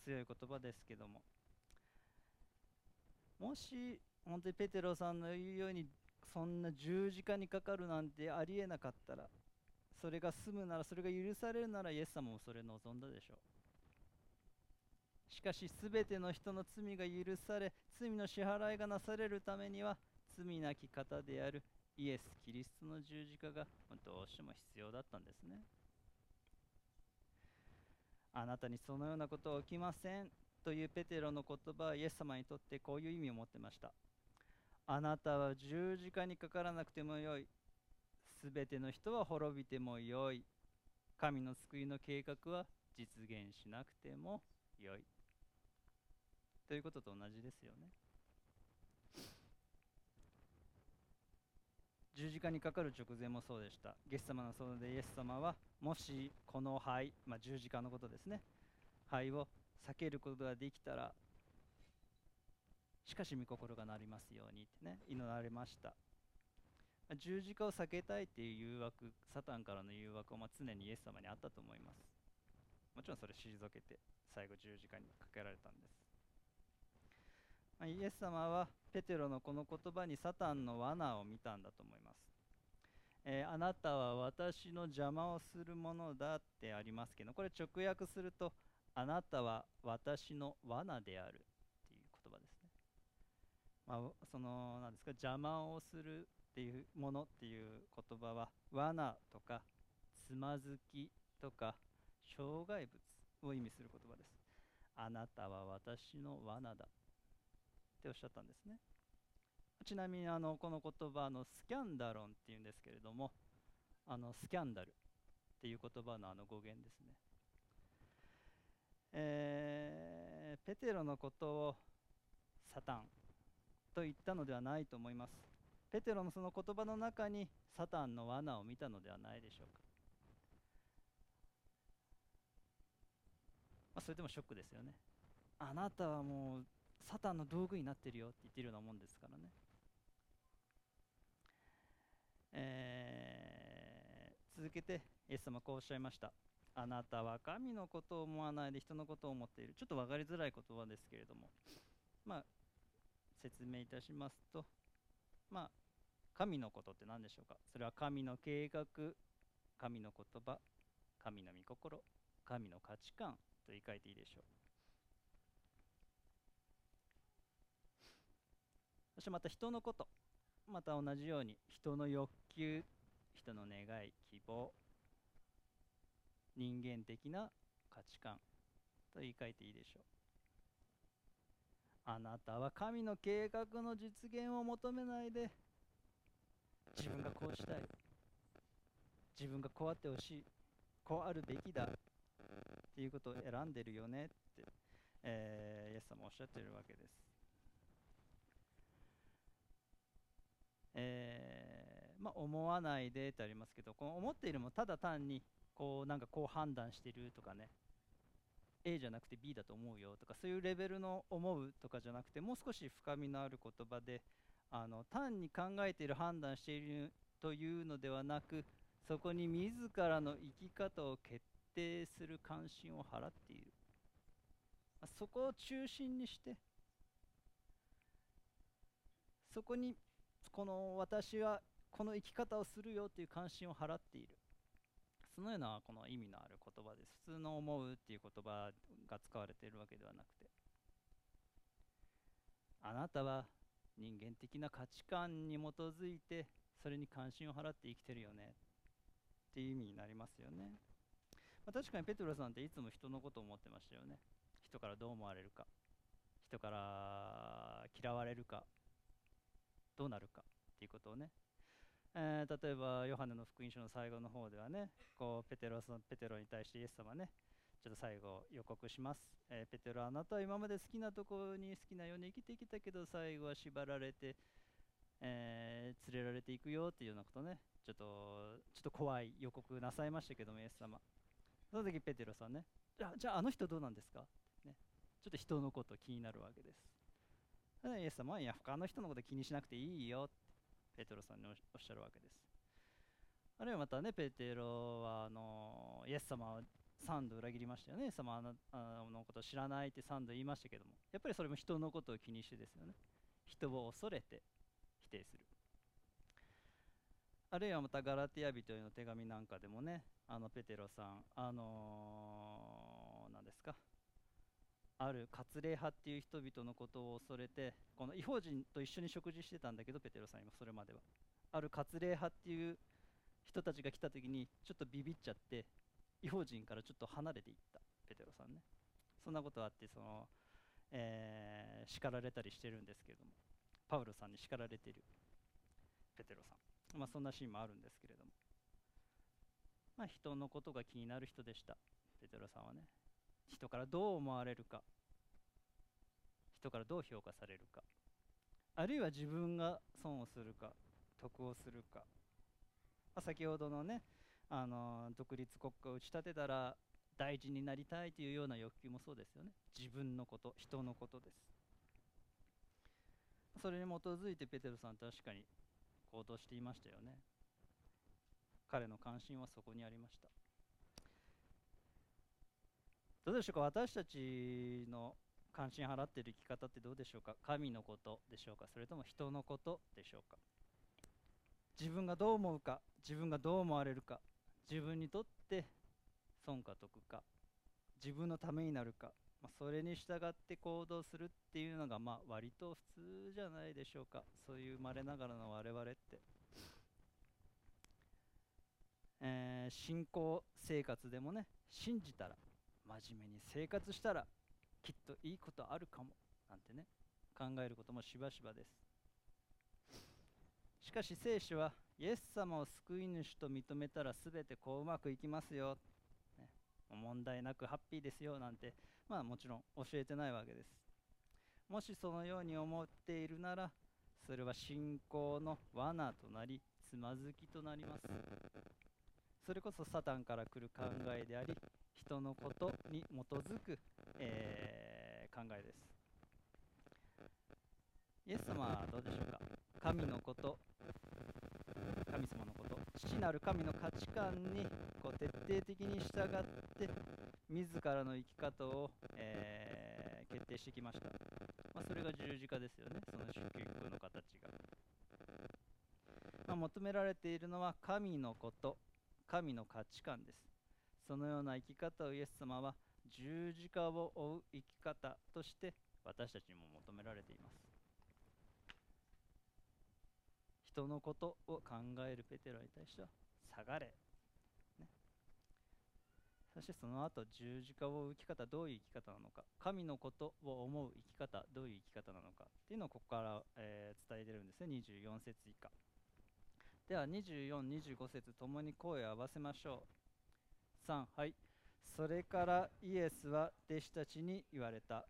[SPEAKER 3] 強い言葉ですけども。もし本当にペテロさんの言うようにそんな十字架にかかるなんてありえなかったらそれが済むならそれが許されるならイエス様もそれ望んだでしょう。しかし全ての人の罪が許され罪の支払いがなされるためには罪なき方であるイエス・キリストの十字架がどうしても必要だったんですね。あなたにそのようなことは起きません。というペテロの言葉はイエス様にとってこういう意味を持ってました。あなたは十字架にかからなくてもよい。すべての人は滅びてもよい。神の救いの計画は実現しなくてもよい。ということと同じですよね。十字架にかかる直前もそうでした。ゲス様の園でイエス様はもしこの灰、まあ、十字架のことですね。灰を避けることができたらしかし御心がなりますようにってね祈られました。十字架を避けたいっていう誘惑サタンからの誘惑はま常にイエス様にあったと思います。もちろんそれ退けて最後十字架にかけられたんです、まイエス様はペテロのこの言葉にサタンの罠を見たんだと思います、えーあなたは私の邪魔をするものだってありますけどこれ直訳するとあなたは私の罠であるっていう言葉ですね。まあ、そのなんですか邪魔をするっていうものっていう言葉は罠とかつまずきとか障害物を意味する言葉です。あなたは私の罠だ。っておっしゃったんですね。ちなみにあのこの言葉のスキャンダロンっていうんですけれどもあのスキャンダルっていう言葉のあの語源ですね。えーペテロのことをサタンと言ったのではないと思います。ペテロのその言葉の中にサタンの罠を見たのではないでしょうか、まあ、それでもショックですよね。あなたはもうサタンの道具になってるよって言ってるようなもんですからね。えー続けてイエス様こうおっしゃいました。あなたは神のことを思わないで人のことを思っている。ちょっと分かりづらい言葉ですけれども。まあ説明いたしますと。まあ神のことって何でしょうか？それは神の計画神の言葉神の御心神の価値観と言い換えていいでしょう。そしてまた人のことまた同じように人の欲求人の願い希望人間的な価値観と言い換えていいでしょう。あなたは神の計画の実現を求めないで。自分がこうしたい。自分がこうあってほしい。こうあるべきだ。っていうことを選んでるよねって、えーイエス様おっしゃってるわけです、えーまあ、思わないでってありますけどこの思っているもただ単にこうなんかこう判断してるとかね。A じゃなくて B だと思うよとかそういうレベルの思うとかじゃなくてもう少し深みのある言葉であの単に考えている判断しているというのではなくそこに自らの生き方を決定する関心を払っている。そこを中心にしてそこにこの私はこの生き方をするよという関心を払っている。そのようなこの意味のある言葉です。普通の思うっていう言葉が使われているわけではなくて。あなたは人間的な価値観に基づいてそれに関心を払って生きてるよね。っていう意味になりますよね、まあ、確かにペトロさんっていつも人のことを思ってましたよね。人からどう思われるか。人から嫌われるか。どうなるかっていうことをね。えー例えばヨハネの福音書の最後の方ではねこうペテロさんペテロに対してイエス様ねちょっと最後予告します、えーペテロあなたは今まで好きなところに好きなように生きてきたけど最後は縛られて、えー連れられていくよっていうようなことね。ちょっとちょっと怖い予告なさいましたけどもイエス様。その時ペテロさんねじゃあじゃああの人どうなんですか、ね、ちょっと人のこと気になるわけです。イエス様はいや他の人のこと気にしなくていいよってペテロさんにおっしゃるわけです。あるいはまたねペテロはあのイエス様を3度裏切りましたよね。イエス様あのことを知らないって3度言いましたけどもやっぱりそれも人のことを気にしてですよね。人を恐れて。否定するあるいはまたガラティア人への手紙なんかでもねあのペテロさんあのー、ある割礼派っていう人々のことを恐れてこの違法人と一緒に食事してたんだけどペテロさん今それまでは。ある割礼派っていう人たちが来た時にちょっとビビっちゃって違法人からちょっと離れていったペテロさんね。そんなことあってその、えー叱られたりしてるんですけれどもパウロさんに叱られてるペテロさん。まあそんなシーンもあるんですけれども。まあ人のことが気になる人でしたペテロさんはね。人からどう思われるか。人からどう評価されるか。あるいは自分が損をするか得をするか、まあ先ほどのねあの独立国家を打ち立てたら大事になりたいというような欲求もそうですよね。自分のこと人のことです。それに基づいてペテロさん確かに行動していましたよね。彼の関心はそこにありました。どうでしょうか？私たちの関心払っている生き方ってどうでしょうか？神のことでしょうか？それとも人のことでしょうか？自分がどう思うか？自分がどう思われるか？自分にとって損か得か？自分のためになるか、まあ、それに従って行動するっていうのがまあ割と普通じゃないでしょうか？そういう生まれながらの我々って、えー信仰生活でもね信じたら真面目に生活したらきっといいことあるかもなんてね考えることもしばしばです。しかし聖書はイエス様を救い主と認めたら全てこううまくいきますよ、ね、問題なくハッピーですよなんてまあもちろん教えてないわけです。もしそのように思っているならそれは信仰の罠となりつまずきとなります。それこそサタンから来る考えであり人のことに基づく、えー考えです。イエス様はどうでしょうか？神のこと神様のこと父なる神の価値観にこう徹底的に従って自らの生き方を、えー決定してきました、まあ、それが十字架ですよね。その祝福の形が、まあ、求められているのは神のこと。神の価値観です。そのような生き方をイエス様は十字架を追う生き方として私たちにも求められています。人のことを考えるペテロに対しては下がれ、ね、そしてその後十字架を追う生き方どういう生き方なのか神のことを思う生き方どういう生き方なのかっていうのをここから、えー伝えてるんですね。24節以下。では2425節ともに声を合わせましょう。3はい。それからイエスは弟子たちに言われた。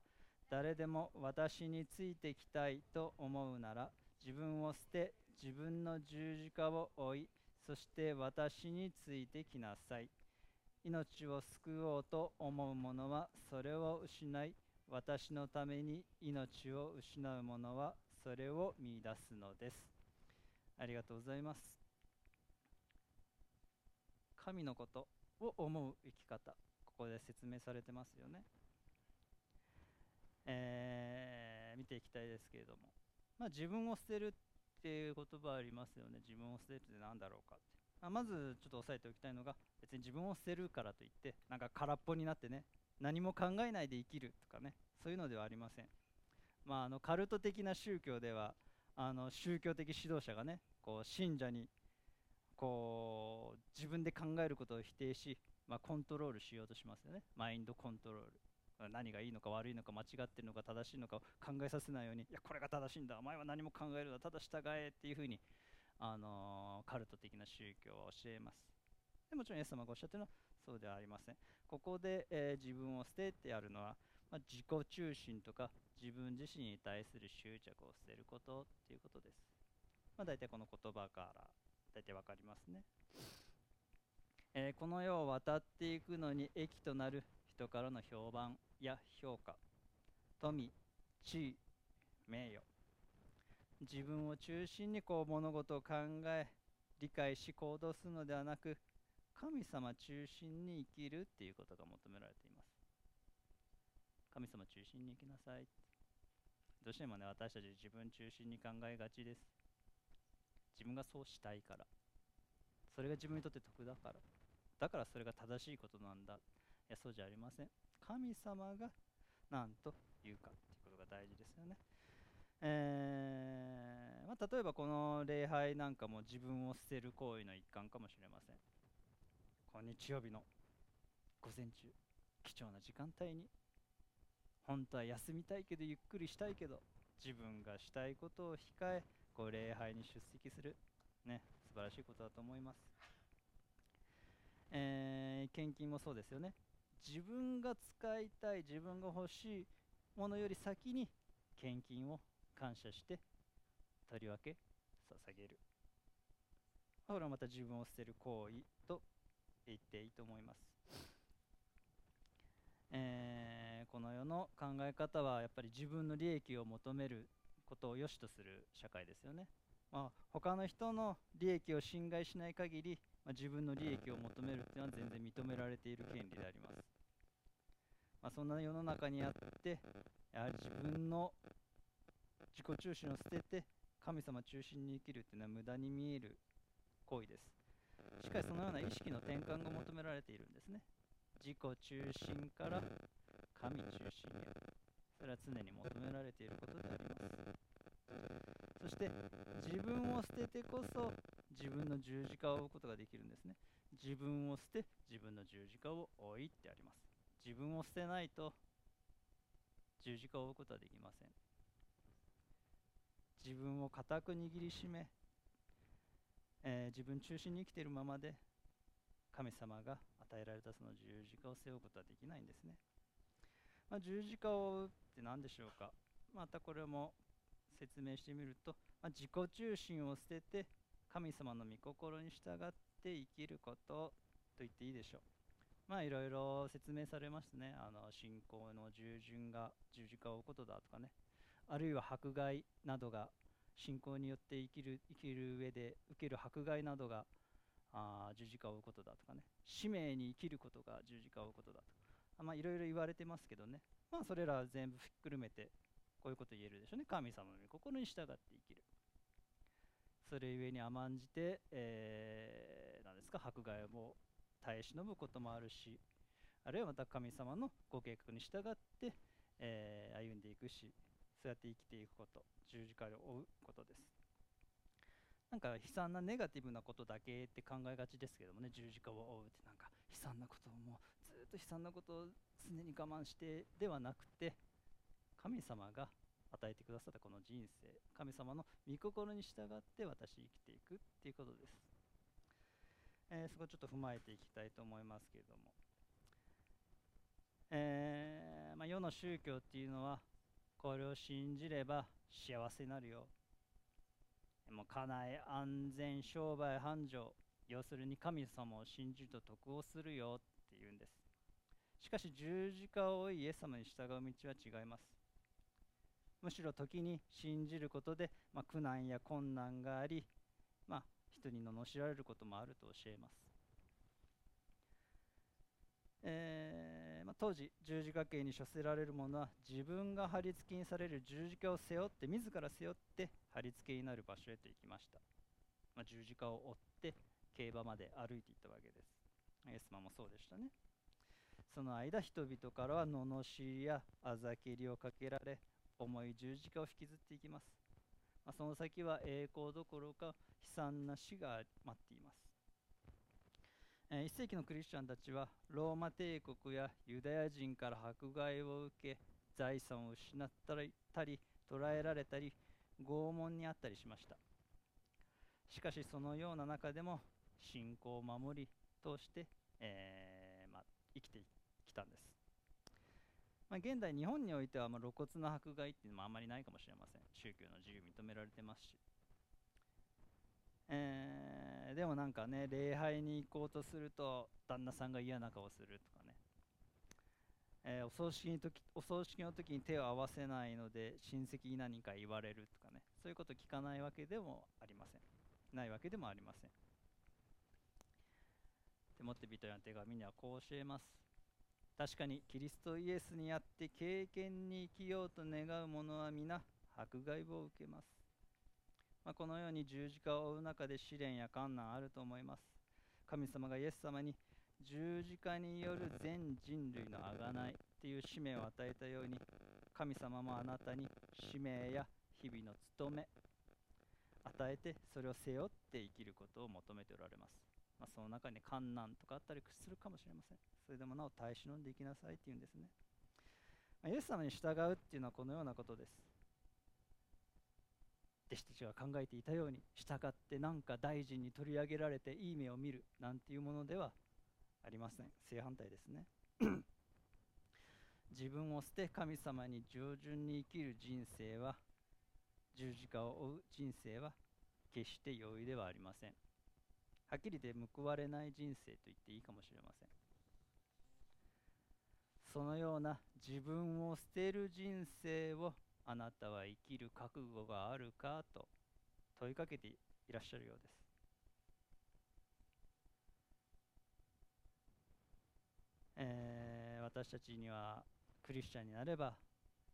[SPEAKER 3] 誰でも私についてきたいと思うなら自分を捨て自分の十字架を追いそして私についてきなさい。命を救おうと思う者はそれを失い私のために命を失う者はそれを見出すのです。ありがとうございます。神のことを思う生き方。ここで説明されてますよね。えー見ていきたいですけれども、まあ、自分を捨てるっていう言葉ありますよね。自分を捨てるって何だろうかって。まあまずちょっと押さえておきたいのが別に自分を捨てるからといってなんか空っぽになってね何も考えないで生きるとかね。そういうのではありません。まああのカルト的な宗教ではあの宗教的指導者がねこう信者にこう自分で考えることを否定し、まあ、コントロールしようとしますよね。マインドコントロール。何がいいのか悪いのか間違ってるのか正しいのかを考えさせないようにいやこれが正しいんだ。お前は何も考えるなただ従えっていうふうに、あのーカルト的な宗教は教えます。でもちろんイエス様がおっしゃってるのはそうではありません。ここで、えー自分を捨ててやるのは、まあ、自己中心とか自分自身に対する執着を捨てることっていうことです、まあ、大体この言葉から大体わかりますね、えーこの世を渡っていくのに益となる人からの評判や評価。富地位名誉。自分を中心にこう物事を考え理解し行動するのではなく神様中心に生きるっていうことが求められています。神様中心に生きなさい。どうしてもね私たち自分中心に考えがちです。自分がそうしたいから。それが自分にとって得だから。だからそれが正しいことなんだ。いやそうじゃありません。神様が何と言うかっていうことが大事ですよね。えーまあ、例えばこの礼拝なんかも自分を捨てる行為の一環かもしれません。この日曜日の午前中貴重な時間帯に本当は休みたいけどゆっくりしたいけど自分がしたいことを控えこう礼拝に出席する。ね素晴らしいことだと思います。えー献金もそうですよね。自分が使いたい自分が欲しいものより先に献金を感謝してとりわけ捧げる。これはまた自分を捨てる行為と言っていいと思います、えーこの世の考え方はやっぱり自分の利益を求めることを良しとする社会ですよね、まあ、他の人の利益を侵害しない限り、まあ、自分の利益を求めるっていうのは全然認められている権利であります、まあ、そんな世の中にあってやはり自分の自己中心を捨てて神様中心に生きるっていうのは無駄に見える行為です。しかしそのような意識の転換が求められているんですね。自己中心から神中心へそれは常に求められていることであります。そして自分を捨ててこそ自分の十字架を追うことができるんですね。自分を捨て自分の十字架を追いってあります。自分を捨てないと十字架を追うことはできません。自分を固く握りしめ、えー自分中心に生きているままで神様が与えられたその十字架を背負うことはできないんですね、まあ、十字架を追うって何でしょうか。またこれも説明してみると、まあ、自己中心を捨てて神様の御心に従って生きることと言っていいでしょう。まあいろいろ説明されますね。あの信仰の従順が十字架を追うことだとかね。あるいは迫害などが信仰によって生きる生きる上で受ける迫害などがあ十字架を追うことだとかね。使命に生きることが十字架を追うことだとああいろいろ言われてますけどね。まあそれら全部ひっくるめてこういうこと言えるでしょうね。神様の御心に従って生きる。それゆえに甘んじて、えー、何ですか？迫害を耐え忍ぶこともあるしあるいはまた神様のご計画に従って、えー歩んでいくしそうやって生きていくこと十字架を追うことです。なんか悲惨なネガティブなことだけって考えがちですけどもね。十字架を追うってなんか悲惨なことをもうと悲惨なことを常に我慢してではなくて神様が与えてくださったこの人生神様の御心に従って私生きていくっていうことです、えーそこちょっと踏まえていきたいと思いますけれども、えーまあ、世の宗教っていうのはこれを信じれば幸せになるよ。もう家内安全商売繁盛要するに神様を信じると得をするよっていうんです。しかし十字架を追いイエス様に従う道は違います。むしろ時に信じることで、まあ、苦難や困難があり、まあ、人に罵られることもあると教えます、えーまあ、当時十字架刑に処せられる者は自分が貼り付けにされる十字架を背負って自ら背負って貼り付けになる場所へと行きました、ま、十字架を追って競馬まで歩いていったわけです。エス様もそうでしたね。その間人々からは罵りやあざけりをかけられ重い十字架を引きずっていきます、まあ、その先は栄光どころか悲惨な死が待っています、えー1世紀のクリスチャンたちはローマ帝国やユダヤ人から迫害を受け財産を失ったり捕らえられたり拷問にあったりしました。しかしそのような中でも信仰を守り通して、えーまあ、生きてきたんです。まあ、現代日本においてはま露骨な迫害っていうのもあんまりないかもしれません。宗教の自由認められてますし、えーでもなんかね礼拝に行こうとすると旦那さんが嫌な顔するとかね、えーお葬式に時お葬式の時に手を合わせないので親戚に何か言われるとかね。そういうこと聞かないわけでもありません。ないわけでもありません。テモテ人への手紙にはこう教えます。確かにキリストイエスにあって経験に生きようと願う者は皆迫害を受けます、まあ、このように十字架を追う中で試練や困難あると思います。神様がイエス様に十字架による全人類の贖いっていう使命を与えたように神様もあなたに使命や日々の務め与えてそれを背負って生きることを求めておられます。まあ、その中に困難とかあったりするかもしれません。それでもなお耐え忍んでいきなさいっていうんですね。まあ、イエス様に従うっていうのはこのようなことです。弟子たちが考えていたように従って何か大臣に取り上げられていい目を見るなんていうものではありません。正反対ですね。自分を捨て神様に従順に生きる人生は十字架を追う人生は決して容易ではありません。はっきり言って報われない人生と言っていいかもしれません。そのような自分を捨てる人生をあなたは生きる覚悟があるかと問いかけていらっしゃるようです。え私たちにはクリスチャンになれば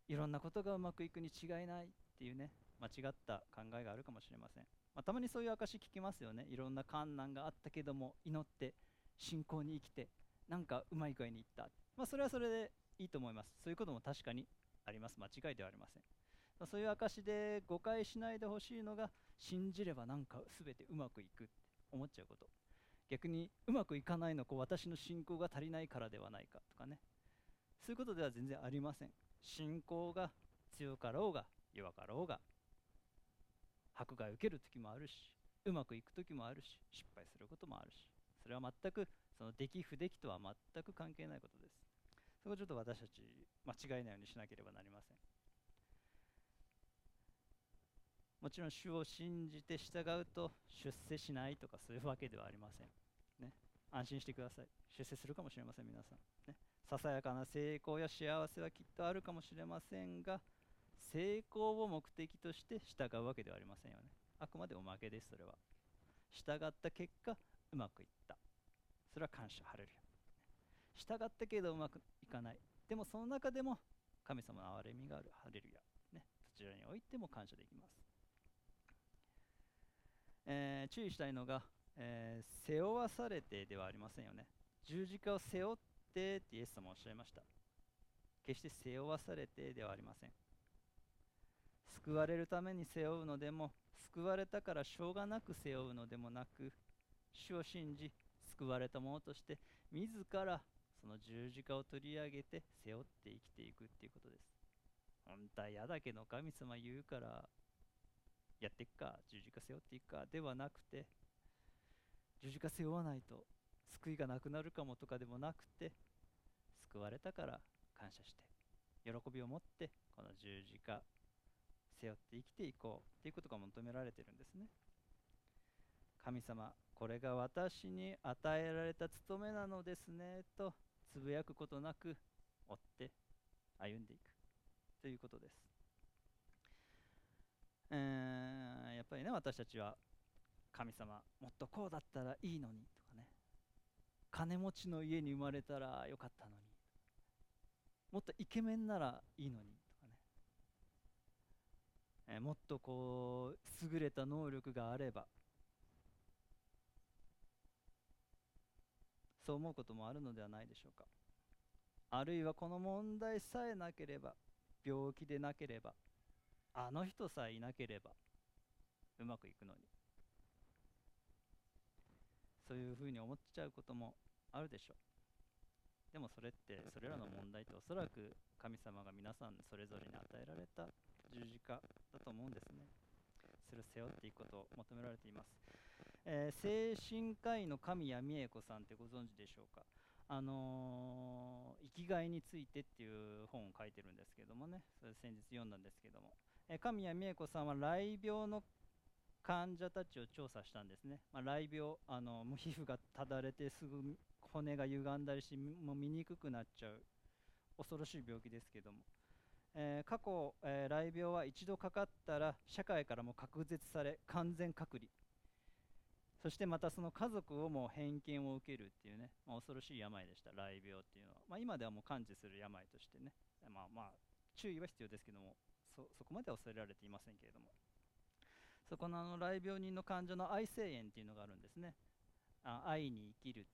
[SPEAKER 3] いろんなことがうまくいくに違いないっていうね間違った考えがあるかもしれません。まあ、たまにそういう証聞きますよね。いろんな困難があったけども祈って信仰に生きてなんかうまい具合にいった、まあ、それはそれでいいと思います。そういうことも確かにあります。間違いではありません、ま、そういう証で誤解しないでほしいのが信じればなんか全てうまくいくって思っちゃうこと。逆にうまくいかないのこう私の信仰が足りないからではないかとかね。そういうことでは全然ありません。信仰が強かろうが弱かろうが迫害を受ける時もあるしうまくいく時もあるし失敗することもあるしそれは全くその出来不出来とは全く関係ないことです。そこをちょっと私たち間違えないようにしなければなりません。もちろん主を信じて従うと出世しないとかそういうわけではありません、ね、安心してください。出世するかもしれません皆さん、ね、ささやかな成功や幸せはきっとあるかもしれませんが成功を目的として従うわけではありませんよね。あくまでおまけです、それは。従った結果、うまくいった。それは感謝、ハレルヤ。従ったけどうまくいかない。でもその中でも神様の憐れみがある、ハレルヤ。ね、どちらにおいても感謝できます。えー注意したいのが、えー背負わされてではありませんよね。十字架を背負ってってイエス様おっしゃいました。決して背負わされてではありません。救われるために背負うのでも救われたからしょうがなく背負うのでもなく主を信じ救われたものとして自らその十字架を取り上げて背負って生きていくっていうことです。本当は嫌だけど神様言うからやっていくか十字架背負っていくかではなくて十字架背負わないと救いがなくなるかもとかでもなくて救われたから感謝して喜びを持ってこの十字架背負って生きていこうということが求められてるんですね。神様これが私に与えられた務めなのですねとつぶやくことなく追って歩んでいく。ということです、えーやっぱりね私たちは神様もっとこうだったらいいのにとかね。金持ちの家に生まれたらよかったのに。もっとイケメンならいいのに、えもっとこう優れた能力があればそう思うこともあるのではないでしょうか。あるいはこの問題さえなければ病気でなければあの人さえいなければうまくいくのに。そういうふうに思っちゃうこともあるでしょう。でもそれってそれらの問題っておそらく神様が皆さんそれぞれに与えられた十字架だと思うんですね。それを背負っていくことを求められています、えー精神科医の神谷美恵子さんってご存知でしょうか？あのー生きがいについてっていう本を書いてるんですけどもね。それ先日読んだんですけども、えー神谷美恵子さんは雷病の患者たちを調査したんですね、まあ、雷病あのもう皮膚がただれてすぐ骨が歪んだりしもう見にくくなっちゃう。恐ろしい病気ですけども、えー過去、えー雷病は一度かかったら社会からも隔絶され完全隔離。そしてまたその家族をも偏見を受けるっていうね、まあ、恐ろしい病でした。雷病っていうのは、まあ、今ではもう完治する病としてね。まあまあ注意は必要ですけどもそそこまでは恐れられていませんけれども。そこのあの雷病人の患者の愛生園っていうのがあるんですね。あ愛に生きる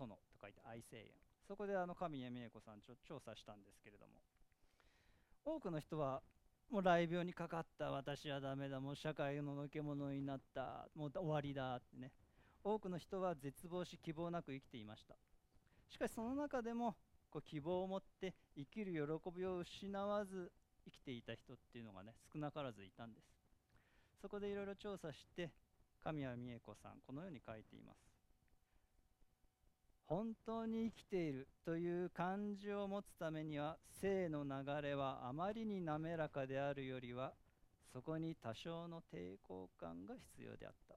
[SPEAKER 3] 園と書いて愛生園そこであの神谷美恵子さんちょ調査したんですけれども。多くの人はもう雷病にかかった私はダメだもう社会ののけ者になったもう終わりだってね。多くの人は絶望し希望なく生きていました。しかしその中でもこう希望を持って生きる喜びを失わず生きていた人っていうのがね少なからずいたんです。そこでいろいろ調査して神谷美恵子さんこのように書いています。本当に生きているという感じを持つためには性の流れはあまりに滑らかであるよりはそこに多少の抵抗感が必要であった。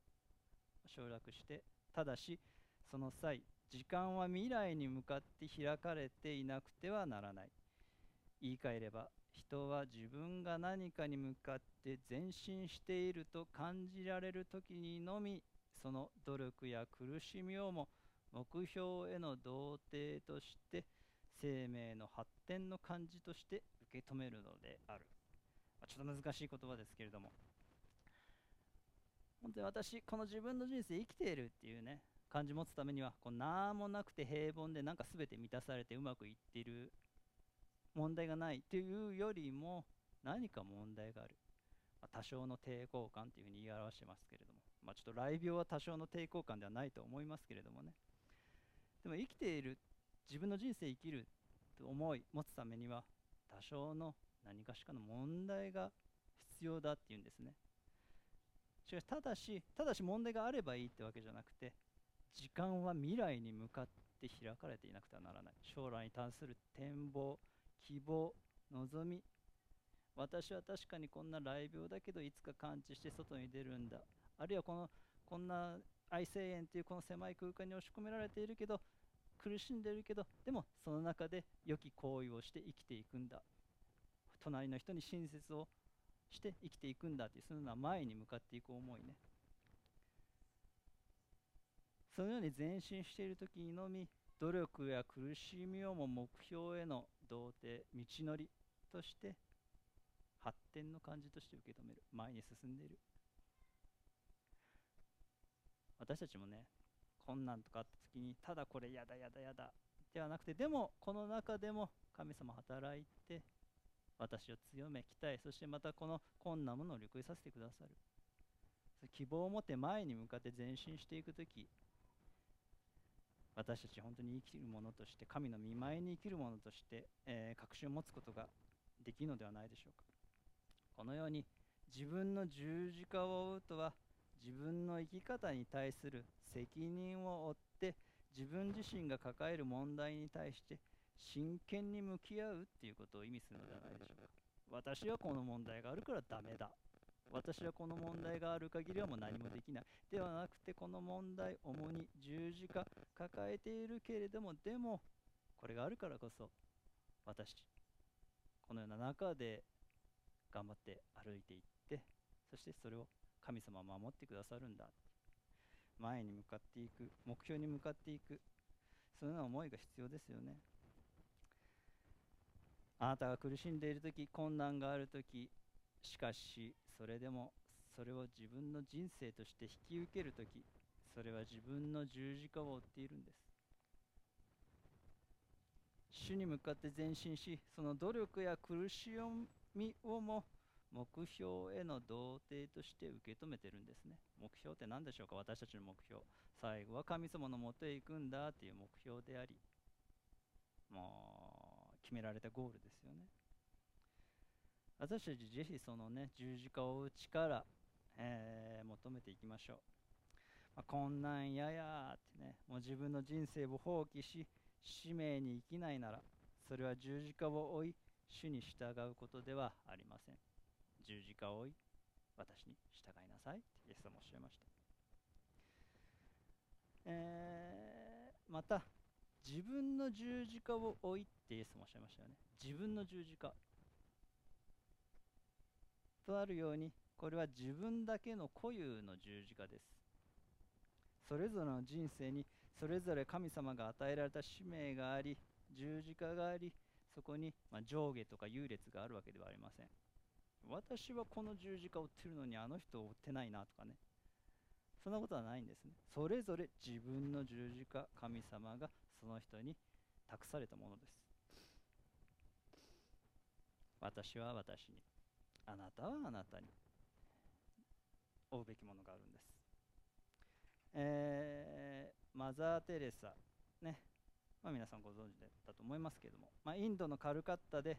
[SPEAKER 3] 省略してただしその際時間は未来に向かって開かれていなくてはならない。言い換えれば人は自分が何かに向かって前進していると感じられる時にのみその努力や苦しみをも目標への童貞として生命の発展の感じとして受け止めるのである、ちょっと難しい言葉ですけれども。本当に私この自分の人生生きているっていうね感じ持つためにはこう何もなくて平凡でなんか全て満たされてうまくいっている問題がないというよりも何か問題がある、まあ多少の抵抗感というふうに言い表してますけれども、まあ、ちょっと雷病は多少の抵抗感ではないと思いますけれどもね。でも生きている自分の人生生きると思い持つためには多少の何かしかの問題が必要だっていうんですね。しかしただしただし問題があればいいってわけじゃなくて時間は未来に向かって開かれていなくてはならない。将来に対する展望希望望み。私は確かにこんな雷病だけどいつか完治して外に出るんだ。あるいはこのこんな愛生園というこの狭い空間に押し込められているけど苦しんでるけどでもその中で良き行為をして生きていくんだ。隣の人に親切をして生きていくんだっていうそのような前に向かっていく思いね。そのように前進している時にのみ努力や苦しみをも目標への童貞道のりとして発展の感じとして受け止める。前に進んでいる。私たちもね困難とかあった時にただこれやだやだやだではなくてでもこの中でも神様働いて私を強め鍛えそしてまたこの困難も乗り越えさせてくださる。希望を持って前に向かって前進していく時私たち本当に生きるものとして神の見舞いに生きるものとして、えー確信を持つことができるのではないでしょうか。このように自分の十字架を追うとは自分の生き方に対する責任を負って自分自身が抱える問題に対して真剣に向き合うっていうことを意味するのではないでしょうか。私はこの問題があるからダメだ。私はこの問題がある限りはもう何もできない。ではなくてこの問題主に十字架抱えているけれどもでもこれがあるからこそ私このような中で頑張って歩いていってそしてそれを神様は守ってくださるんだ。前に向かっていく。目標に向かっていく。そのような思いが必要ですよね。あなたが苦しんでいる時困難がある時しかしそれでもそれを自分の人生として引き受ける時それは自分の十字架を追っているんです。主に向かって前進しその努力や苦しみをも目標への童貞として受け止めてるんですね。目標って何でしょうか？私たちの目標。最後は神様のもとへ行くんだっていう目標でありもう決められたゴールですよね。私たちぜひそのね十字架を追う力、えー求めていきましょう、まあ、こんなんややーってねもう自分の人生を放棄し使命に生きないならそれは十字架を追い主に従うことではありません。十字架を追い私に従いなさい。ってイエス様おっしゃいました、えーまた自分の十字架を追いってイエス様おっしゃいましたよね。自分の十字架。とあるようにこれは自分だけの固有の十字架です。それぞれの人生にそれぞれ神様が与えられた使命があり十字架がありそこに、まあ上下とか優劣があるわけではありません。私はこの十字架を追ってるのにあの人を追ってないなとかね。そんなことはないんですね。それぞれ自分の十字架神様がその人に託されたものです。私は私に。あなたはあなたに。追うべきものがあるんです、えーマザー・テレサ。ね、まあ、皆さんご存知だと思いますけれども、まあ、インドのカルカッタで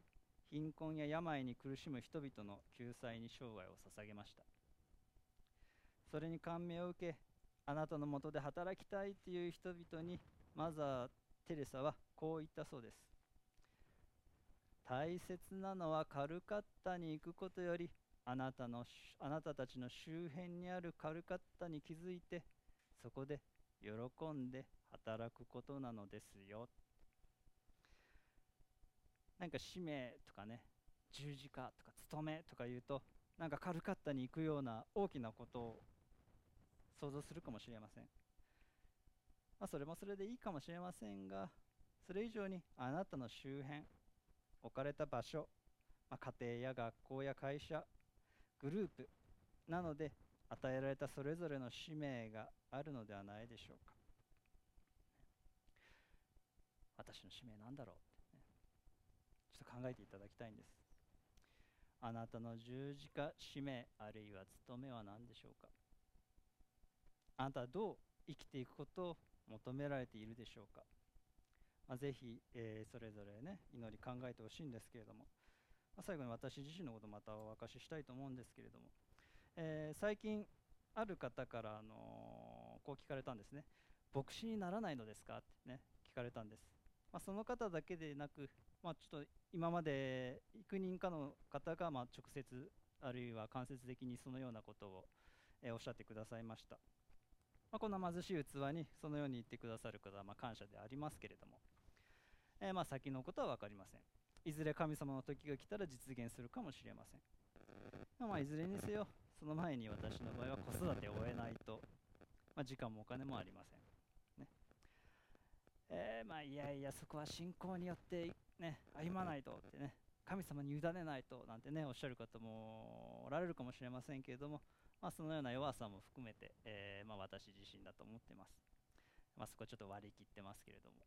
[SPEAKER 3] 貧困や病に苦しむ人々の救済に生涯を捧げました。それに感銘を受けあなたのもとで働きたいという人々にマザー・テレサはこう言ったそうです。大切なのはカルカッタに行くことよりあなたのあなたたちの周辺にあるカルカッタに気づいてそこで喜んで働くことなのですよ。なんか使命とかね十字架とか務めとか言うとなんかカルカッタに行くような大きなことを想像するかもしれません、まあ、それもそれでいいかもしれませんがそれ以上にあなたの周辺置かれた場所、まあ、家庭や学校や会社グループなので与えられたそれぞれの使命があるのではないでしょうか。私の使命なんだろう。ちょっと考えていただきたいんです。あなたの十字架使命あるいは務めは何でしょうか？あなたはどう生きていくことを求められているでしょうか、まあ、ぜひ、えーそれぞれね祈り考えてほしいんですけれども、まあ、最後に私自身のことまたお明かししたいと思うんですけれども、えー最近ある方から、あのーこう聞かれたんですね。牧師にならないのですか？ってね聞かれたんです、まあ、その方だけでなく、まあ、ちょっと今まで幾人かの方が、まあ、直接あるいは間接的にそのようなことを、えおっしゃってくださいました、まあ、こんな貧しい器にそのように言ってくださる方はまあ感謝でありますけれども、えーまあ先のことは分かりません。いずれ神様の時が来たら実現するかもしれません。まいずれにせよその前に私の場合は子育てを終えないと、まあ、時間もお金もありません。ね。えーまあいやいやそこは信仰によってね歩まないとってね神様に委ねないとなんてねおっしゃる方もおられるかもしれませんけれども、まあ、そのような弱さも含めて、えーまあ、私自身だと思ってます、まあ、そこはちょっと割り切ってますけれども、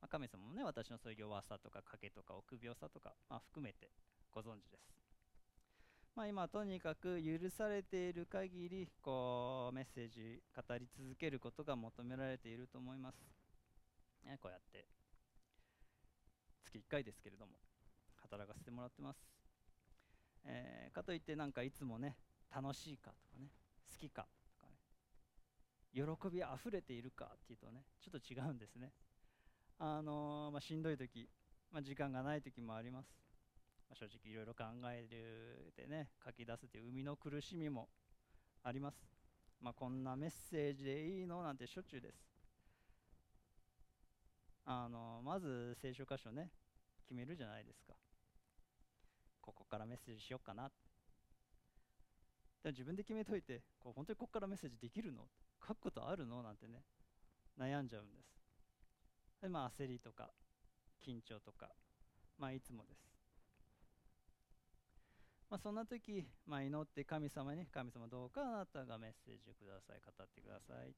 [SPEAKER 3] ま、神様もね私のそういう弱さとか賭けとか臆病さとか、ま、含めてご存知です。ま、今とにかく許されている限りこうメッセージ語り続けることが求められていると思います。ね、こうやって月1回ですけれども働かせてもらってます、えーかといってなんかいつもね楽しいかとかね好きかとかね喜びあふれているかっていうとねちょっと違うんですね。あのーまあ、しんどい時、まあ、時間がない時もあります、まあ、正直いろいろ考えるでね書き出すという生みの苦しみもあります。まあ、こんなメッセージでいいのなんてしょっちゅうです。あのまず聖書箇所ね決めるじゃないですか。ここからメッセージしようかな。でも自分で決めといてこう本当にここからメッセージできるの？書くことあるの？なんてね悩んじゃうんです。でまあ焦りとか緊張とかまあいつもです。まあ、そんな時、まあ、祈って神様に神様どうかあなたがメッセージをください語ってください。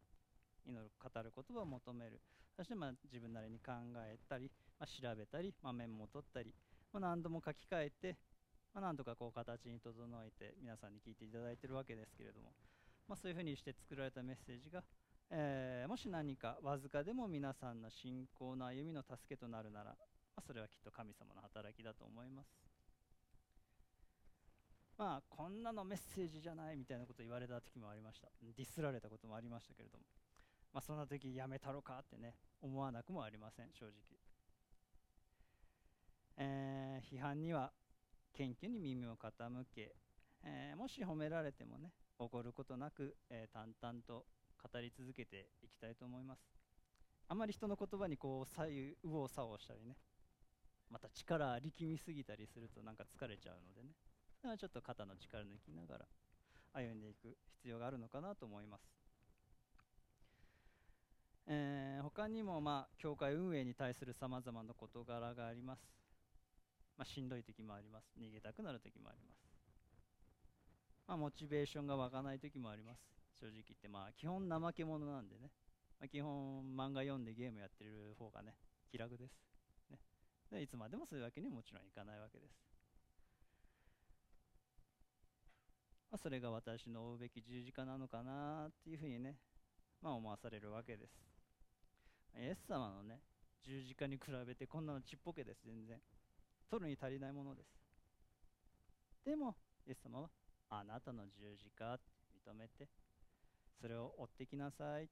[SPEAKER 3] 祈る語る言葉を求める。そしてまあ自分なりに考えたり、まあ、調べたり、まあ、メモを取ったり、まあ、何度も書き換えて、まあ、なんとかこう形に整えて皆さんに聞いていただいているわけですけれども、まあ、そういうふうにして作られたメッセージが、えーもし何かわずかでも皆さんの信仰の歩みの助けとなるなら、まあ、それはきっと神様の働きだと思います。まあこんなのメッセージじゃないみたいなこと言われた時もありました。ディスられたこともありましたけれども。まあそんな時やめたろかってね思わなくもありません正直えー批判には謙虚に耳を傾け、えーもし褒められてもね怒ることなく、えー淡々と語り続けていきたいと思いますあまり人の言葉にこう左右右往左往したりねまた力力みすぎたりするとなんか疲れちゃうのでねだからちょっと肩の力抜きながら歩んでいく必要があるのかなと思います。えー他にも、まあ、教会運営に対するさまざまな事柄があります。まあ、しんどい時もあります。逃げたくなる時もあります。まあ、モチベーションが湧かない時もあります。正直言って、まあ、基本怠け者なんでね、まあ、基本漫画読んでゲームやってる方がね、気楽です。ね、でいつまでもそういうわけにはもちろんいかないわけです。ま、それが私の追うべき十字架なのかなっていうふうにね、まあ、思わされるわけです。イエス様のね、十字架に比べてこんなのちっぽけです、全然。取るに足りないものです。でも、イエス様は、あなたの十字架認めて、それを追ってきなさい、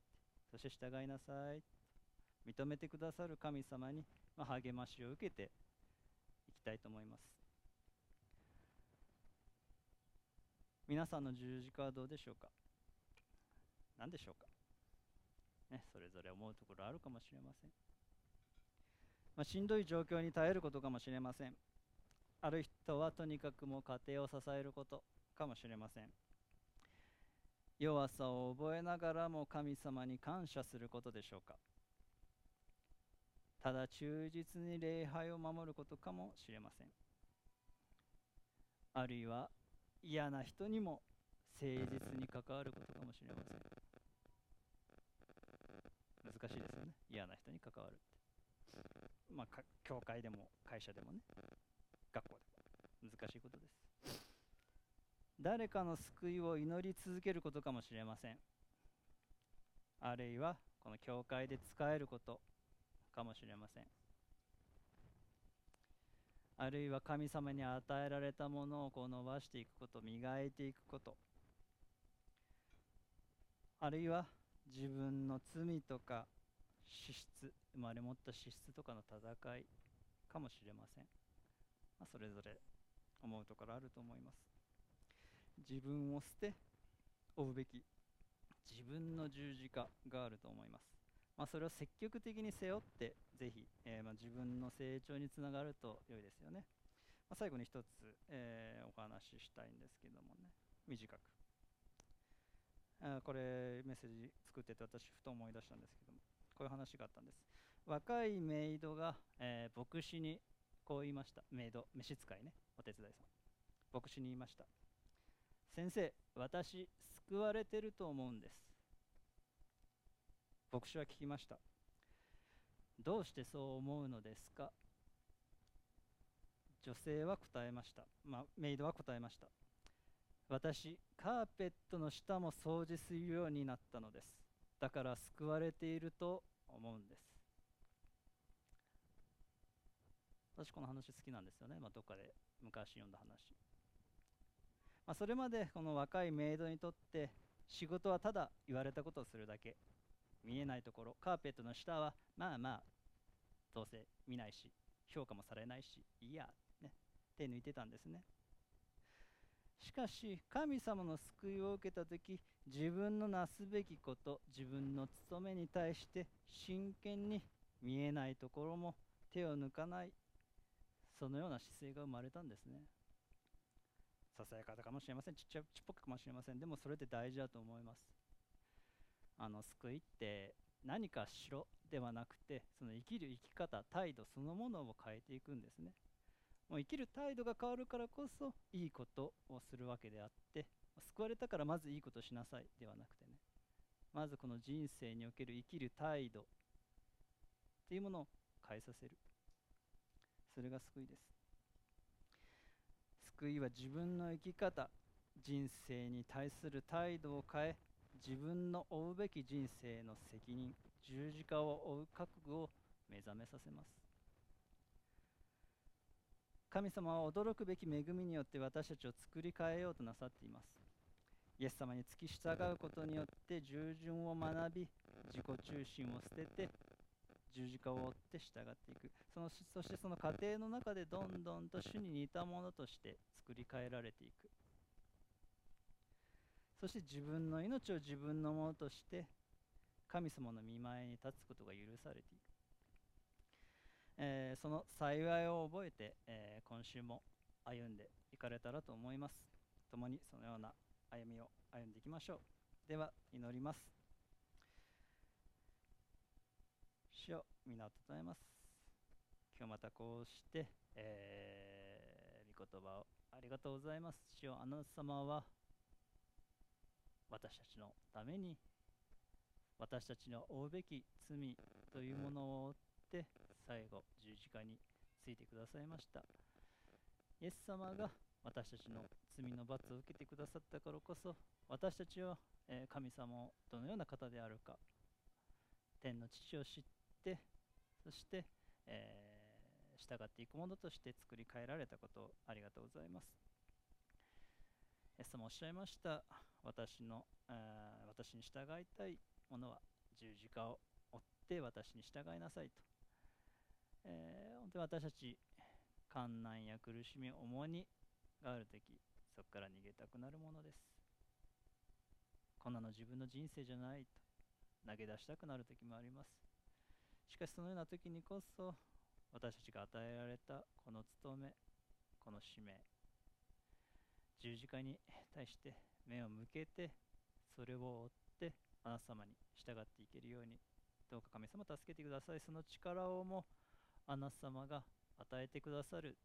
[SPEAKER 3] そして従いなさい、認めてくださる神様に、励ましを受けていきたいと思います。皆さんの十字架はどうでしょうか？何でしょうか？ね、それぞれ思うところあるかもしれません。まあ、しんどい状況に耐えることかもしれません。ある人はとにかくも家庭を支えることかもしれません。弱さを覚えながらも神様に感謝することでしょうかただ忠実に礼拝を守ることかもしれません。あるいは嫌な人にも誠実に関わることかもしれません難しいですよね。嫌な人に関わるって。まあか教会でも会社でもね。学校でも。難しいことです。誰かの救いを祈り続けることかもしれません。あるいはこの教会で使えること。かもしれません。あるいは神様に与えられたものをこう伸ばしていくこと磨いていくこと。あるいは自分の罪とか資質生まれ持った資質とかの戦いかもしれません、まあ、それぞれ思うところあると思います自分を捨て追うべき自分の十字架があると思いますまあ、それを積極的に背負って、ぜひ、えーま、自分の成長につながると良いですよね。まあ、最後に一つ、えーお話ししたいんですけどもね、短く。あこれ、メッセージ作ってて、私、ふと思い出したんですけども、こういう話があったんです。若いメイドが、えー牧師にこう言いました。メイド、召使いね、お手伝いさん。牧師に言いました。先生、私、救われてると思うんです。牧師は聞きました。どうしてそう思うのですか？女性は答えました。まあ、メイドは答えました。私、カーペットの下も掃除するようになったのです。だから救われていると思うんです。私この話好きなんですよね、まあ、どっかで昔読んだ話、まあ、それまでこの若いメイドにとって仕事はただ言われたことをするだけ。見えないところ。カーペットの下はまあまあどうせ見ないし評価もされないしいいや、ね、手抜いてたんですね。しかし神様の救いを受けた時自分のなすべきこと自分の務めに対して真剣に見えないところも手を抜かない。そのような姿勢が生まれたんですね。ささやかかもしれません。ちっちゃちっぽくかもしれません。でもそれって大事だと思います。あの救いって何かしろではなくてその生きる生き方態度そのものを変えていくんですね。もう生きる態度が変わるからこそいいことをするわけであって救われたからまずいいことしなさいではなくてね。まずこの人生における生きる態度っていうものを変えさせる。それが救いです。救いは自分の生き方人生に対する態度を変え自分の負うべき人生の責任十字架を負う覚悟を目覚めさせます。神様は驚くべき恵みによって私たちを作り変えようとなさっています。イエス様に付き従うことによって従順を学び自己中心を捨てて十字架を追って従っていく。そのそしてその過程の中でどんどんと主に似たものとして作り変えられていく。そして自分の命を自分のものとして神様の見前に立つことが許されていく、えー、その幸いを覚えて、えー、今週も歩んでいかれたらと思います。共にそのような歩みを歩んでいきましょう。では祈ります。主よ皆をたえます。今日またこうして、えー、御言葉をありがとうございます。主よあなた様は私たちのために私たちの負うべき罪というものを追って最後十字架についてくださいました。イエス様が私たちの罪の罰を受けてくださったからこそ私たちは、神様をどのような方であるか天の父を知ってそして、えー、従っていくものとして作り変えられたことをありがとうございます。イエス様おっしゃいました。私の、私に従いたいものは十字架を追って私に従いなさいと、えー、本当に私たち困難や苦しみ重荷がある時そこから逃げたくなるものです。こんなの自分の人生じゃないと投げ出したくなる時もあります。しかしそのような時にこそ私たちが与えられたこの務めこの使命十字架に対して目を向けてそれを追ってあなた様に従っていけるようにどうか神様助けてください。その力をもあなた様が与えてくださる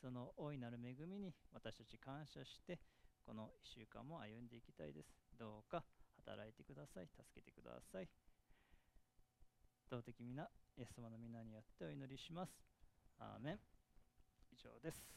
[SPEAKER 3] その大いなる恵みに私たち感謝してこの1週間も歩んでいきたいです。どうか働いてください。助けてください。動的皆イエス様の皆によってお祈りします。アーメン。以上です。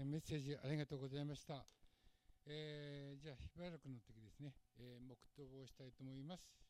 [SPEAKER 1] えメッセージありがとうございました。えー、じゃあ、しばらくの時ですね、えー、黙祷をしたいと思います。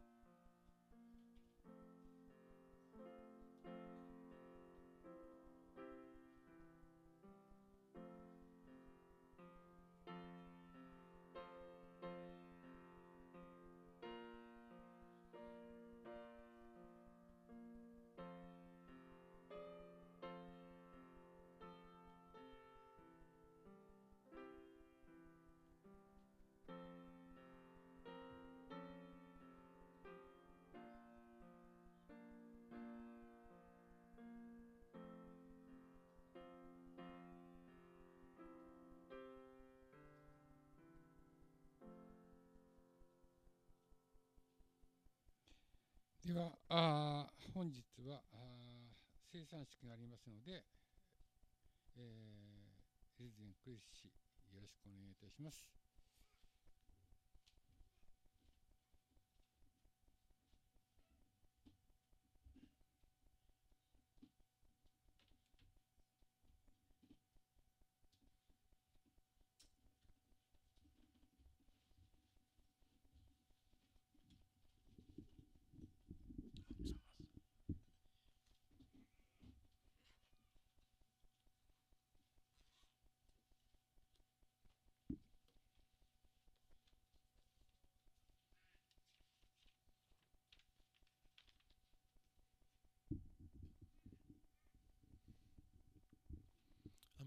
[SPEAKER 1] ではあ本日はあ生産式がありますので、えー、レゼン・クリス氏よろしくお願いいたします。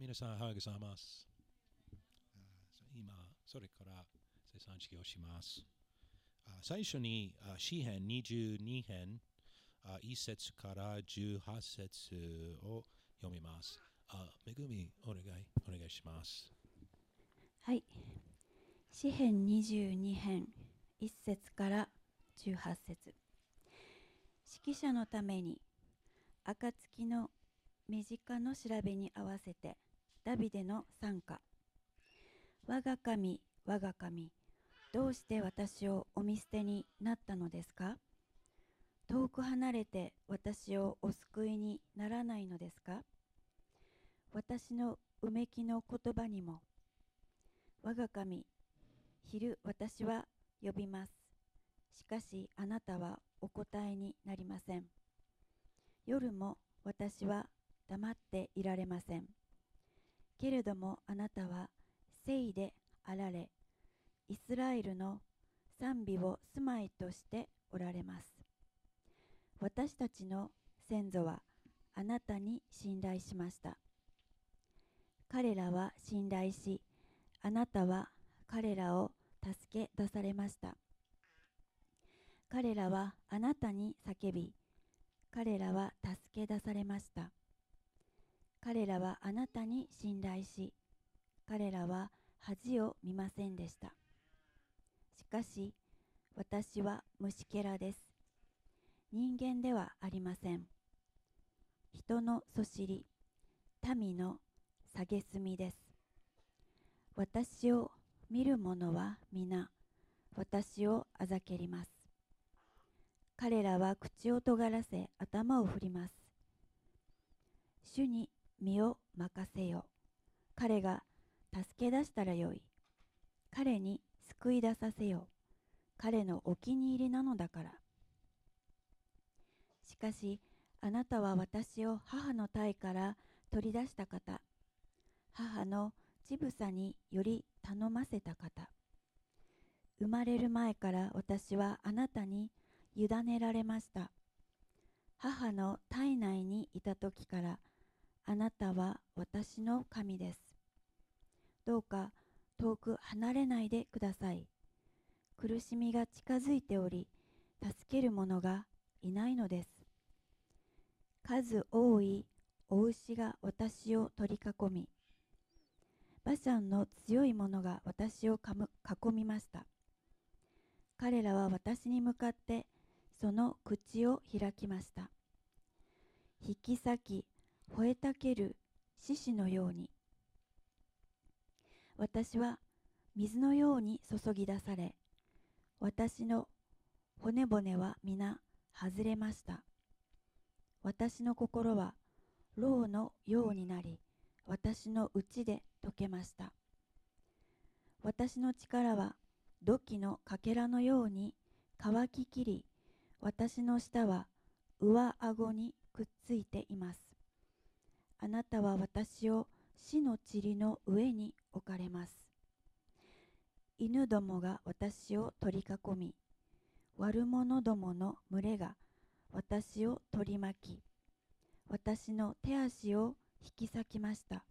[SPEAKER 4] 皆さん、おはようございます。今、それから生産式をします。最初に詩編22編1節から18節を読みます。めぐみ、お願い、お願いします。
[SPEAKER 5] はい。詩編22編1節から18節指揮者のために暁の身近の調べに合わせてダビデの賛歌我が神我が神どうして私をお見捨てになったのですか？遠く離れて私をお救いにならないのですか？私のうめきの言葉にも我が神昼私は呼びます。しかしあなたはお答えになりません。夜も私は黙っていられません。けれどもあなたは聖であられ、イスラエルの賛美を住まいとしておられます。私たちの先祖はあなたに信頼しました。彼らは信頼し、あなたは彼らを助け出されました。彼らはあなたに叫び、彼らは助け出されました。彼らはあなたに信頼し、彼らは恥を見ませんでした。しかし、私は虫けらです。人間ではありません。人のそしり、民の蔑みです。私を見る者は皆、私をあざけります。彼らは口を尖らせ頭を振ります。主に身を任せよ。彼が助け出したらよい。彼に救い出させよ。彼のお気に入りなのだから。しかし、あなたは私を母の体から取り出した方。母の乳房により頼ませた方。生まれる前から私はあなたに委ねられました。母の体内にいた時からあなたは私の神です。どうか遠く離れないでください。苦しみが近づいており、助ける者がいないのです。数多いお牛が私を取り囲み、バシャンの強い者が私を囲みました。彼らは私に向かってその口を開きました。引き裂き吠えたける獅子のように。私は水のように注ぎ出され私の骨骨は皆外れました。私の心は牢のようになり私の内で溶けました。私の力は土器のかけらのように乾ききり私の舌は上顎にくっついています。あなたは私を死の塵の上に置かれます。犬どもが私を取り囲み、悪者どもの群れが私を取り巻き、私の手足を引き裂きました。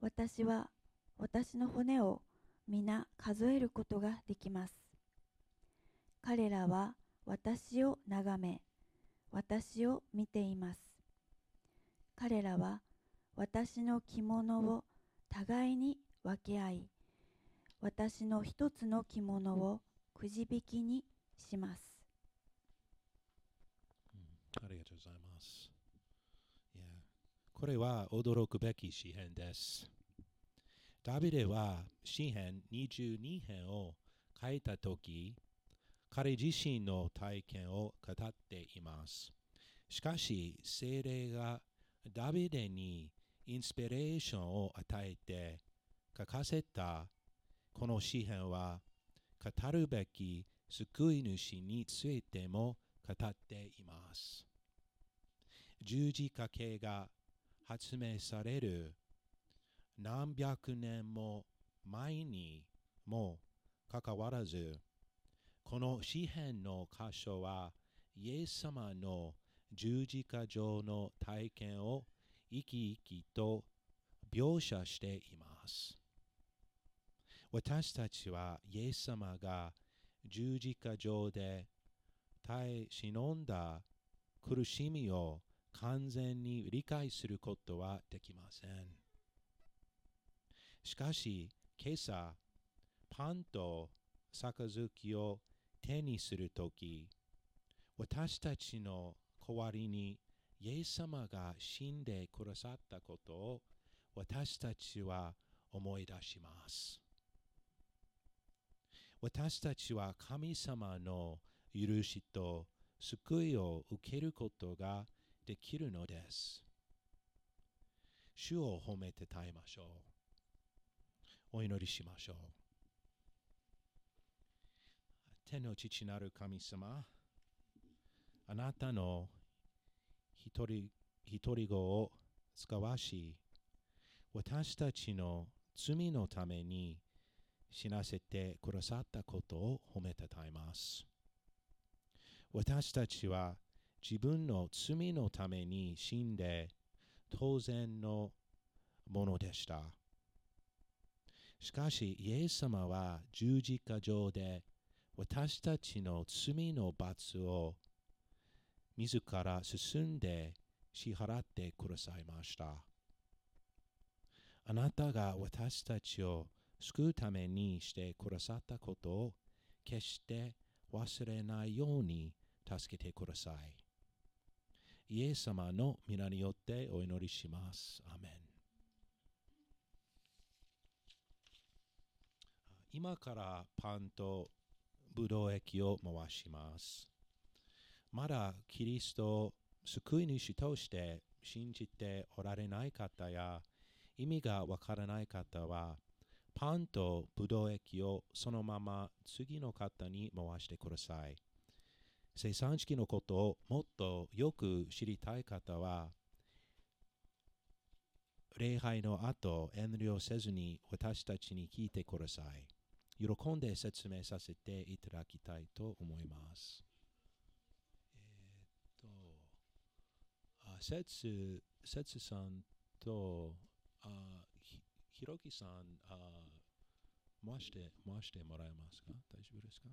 [SPEAKER 5] 私は私の骨を皆数えることができます。彼らは私を眺め、私を見ています。彼らは私の着物を互いに分け合い私の一つの着物をくじ引きにしますありがとうご
[SPEAKER 4] ざいます。いやこれは驚くべき詩篇です。ダビデは詩篇22編を書いたとき、彼自身の体験を語っています。しかし、精霊がダビデにインスピレーションを与えて書かせたこの詩篇は語るべき救い主についても語っています。十字架形が発明される何百年も前にもかかわらず、この詩篇の箇所はイエス様の十字架上の体験を生き生きと描写しています。私たちはイエス様が十字架上で耐え忍んだ苦しみを完全に理解することはできません。しかし、今朝、パンと杯を手にするとき、私たちの代わりにイエス様が死んでくださったことを私たちは思い出します。私たちは神様の許しと救いを受けることができるのです。主を褒めて耐えましょう。お祈りしましょう。天の父なる神様、あなたの一人一人子を使わし、私たちの罪のために死なせてくださったことを褒めたたえます。私たちは自分の罪のために死んで当然のものでした。しかし、イエス様は十字架上で私たちの罪の罰を自ら進んで支払ってくださいました。あなたが私たちを救うためにしてくださったことを決して忘れないように助けてください。イエス様の皆によってお祈りします。アメン。今からパンとブドウ液を回します。まだキリスト救い主として信じておられない方や意味がわからない方はパンとブドウ液をそのまま次の方に回してください。生産式のことをもっとよく知りたい方は礼拝の後遠慮せずに私たちに聞いてください。喜んで説明させていただきたいと思います。えーっと、あ、節、節さんと、あ、ひひろきさん、あ、回して、回してもらえますか大丈夫ですか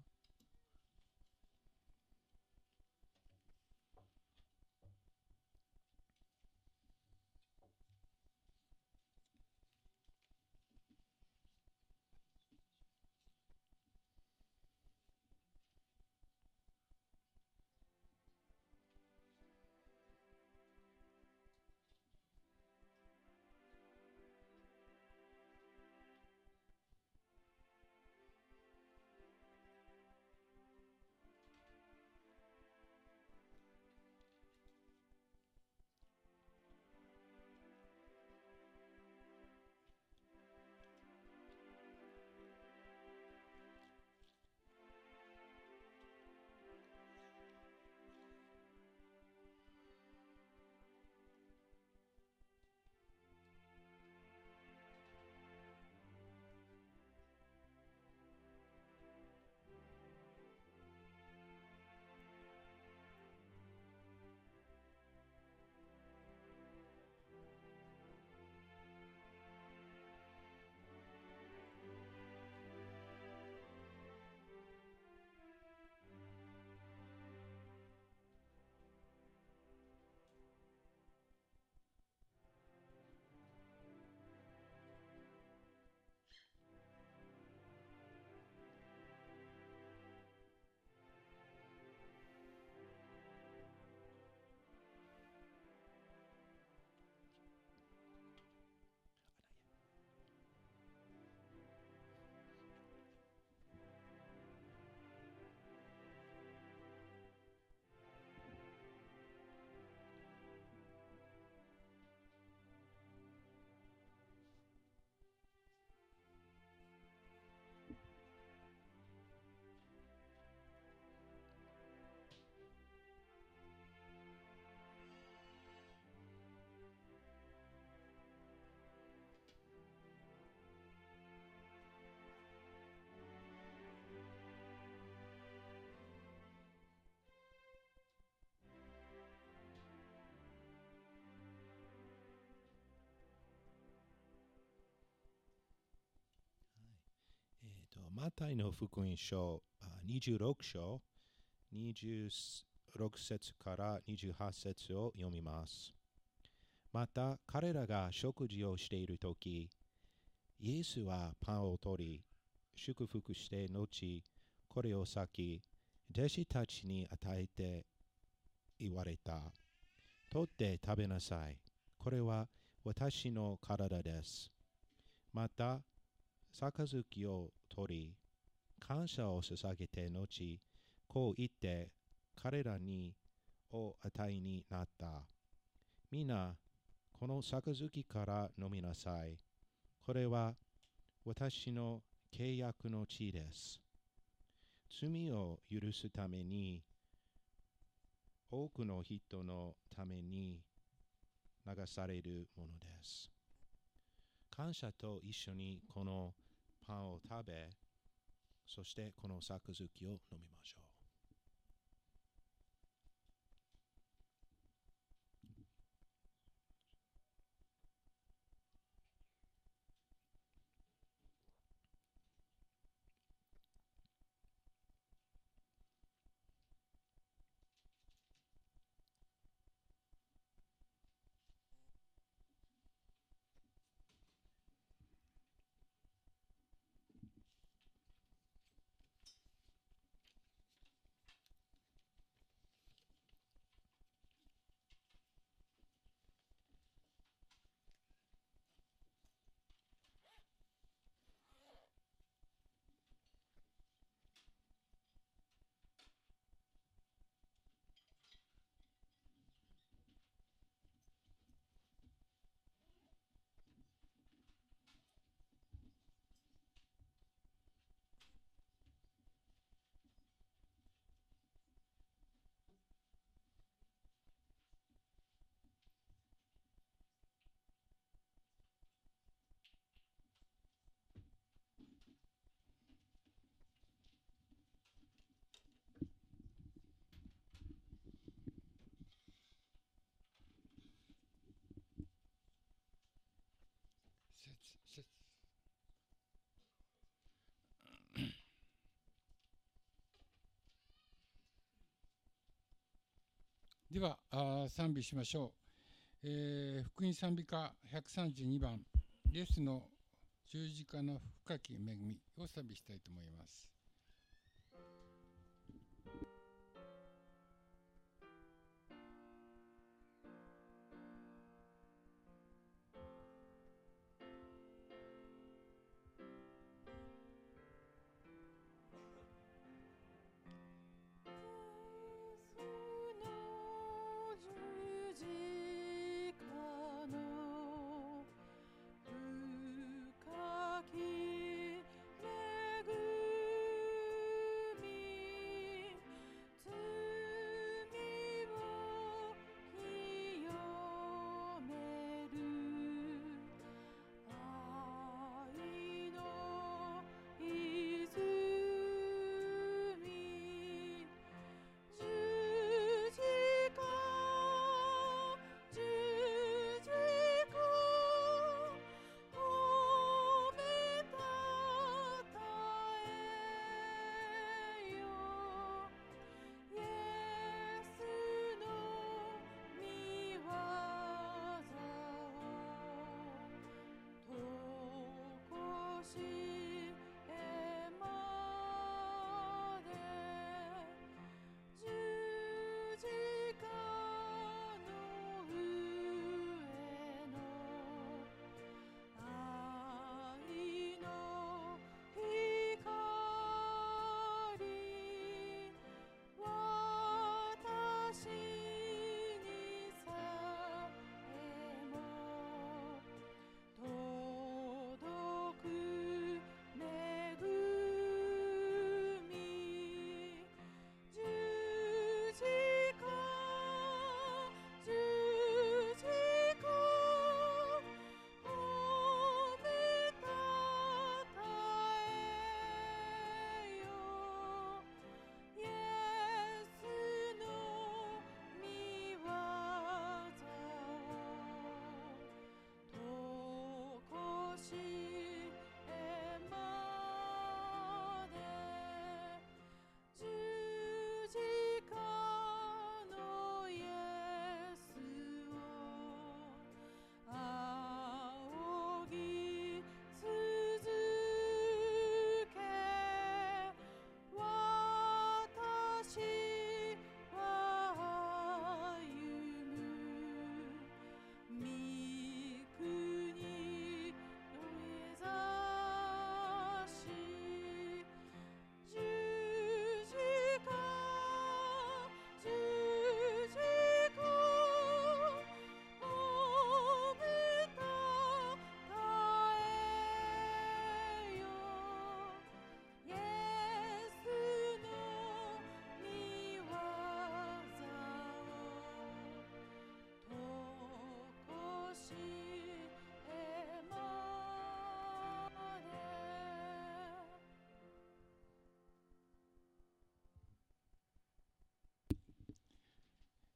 [SPEAKER 4] マタイの福音書26章26節から28節を読みます。また彼らが食事をしているとき、イエスはパンを取り、祝福して後、これを裂き、弟子たちに与えて言われた。取って食べなさい。これは私の体です。また、杯を取り、感謝を捧げて後、こう言って彼らにお与えになった。皆、この杯から飲みなさい。これは私の契約の地です。罪を許すために、多くの人のために流されるものです。感謝と一緒にこのパンを食べ、そしてこの杯を飲みましょう。
[SPEAKER 1] 節節ではあ賛美しましょう、えー福音賛美歌132番イエスの十字架の深き恵みを賛美したいと思います。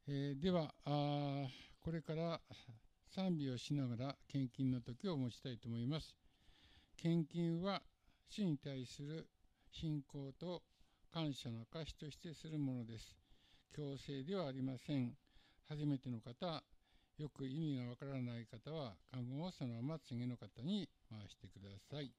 [SPEAKER 1] えーではあこれから賛美をしながら献金の時を持ちたいと思います。献金は主に対する信仰と感謝の証としてするものです。強制ではありません。初めての方よく意味がわからない方は看護をそのまま次の方に回してください。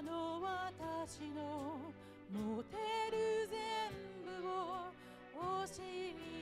[SPEAKER 6] 今の私の持てる全部を惜しみ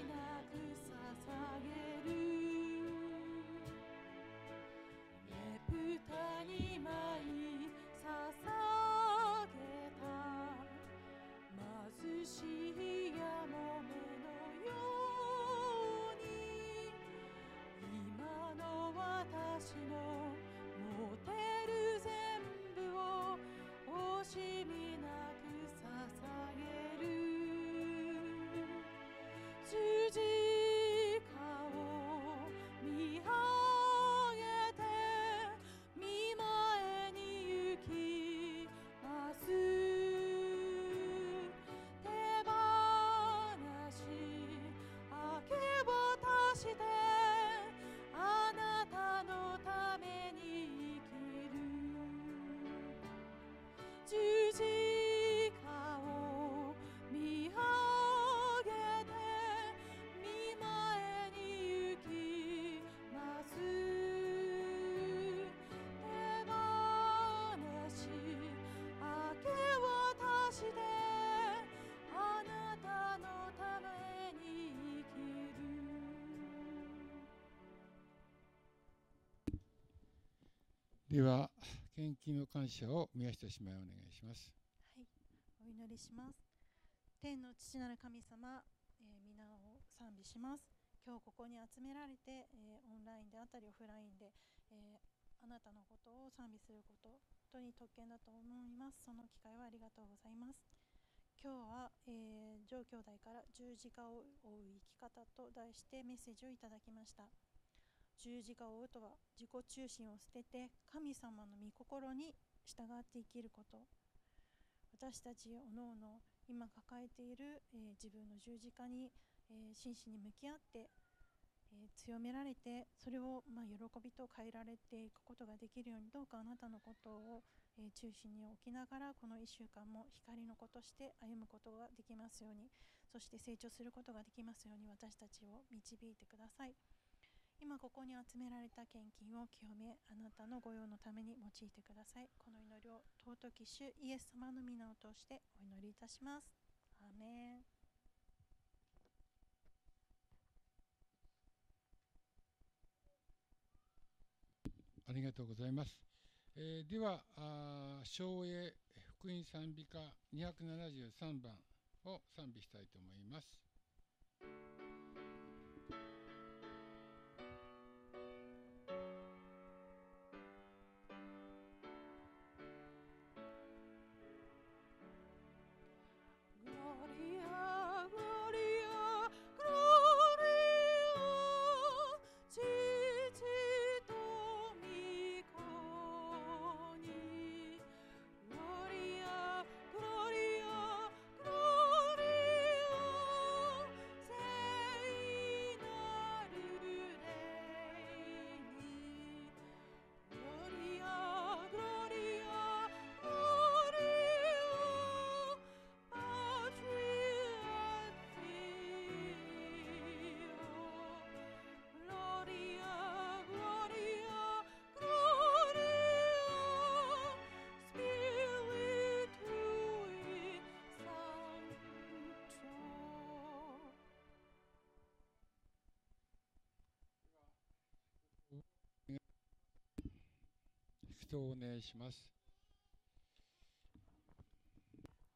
[SPEAKER 1] では献金の感謝を宮下姉妹お願いします
[SPEAKER 7] はい、お祈りします。天の父なる神様、えー皆を賛美します。今日ここに集められて、えーオンラインであったりオフラインで、えーあなたのことを賛美すること、本当に特権だと思います。その機会はありがとうございます。今日は、えー、上兄弟から十字架を追う生き方と題してメッセージをいただきました。十字架を追うとは自己中心を捨てて神様の御心に従って生きること。私たちおのおの今抱えている、えー自分の十字架に、えー真摯に向き合って、えー強められてそれを、まあ、喜びと変えられていくことができるようにどうかあなたのことを、え中心に置きながらこの1週間も光の子として歩むことができますようにそして成長することができますように私たちを導いてください。今ここに集められた献金を清めあなたの御用のために用いてくださいこの祈りを尊き主イエス様の皆を通してお祈りいたしますアーメン
[SPEAKER 1] ありがとうございます。えーでは、あー昭栄福音賛美歌273番を賛美したいと思います。祈祷をお願いします。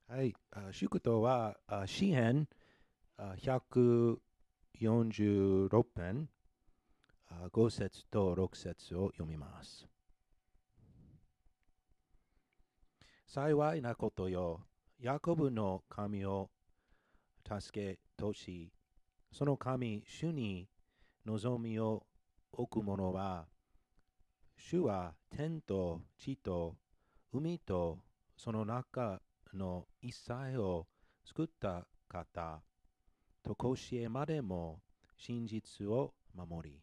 [SPEAKER 4] はい、あ祝祷は詩編146編5節と6節を読みます。幸いなことよ、ヤコブの神を助けとし、その神、主に望みを置く者は、主は天と地と海とその中の一切を作った方、とこしえまでも真実を守り、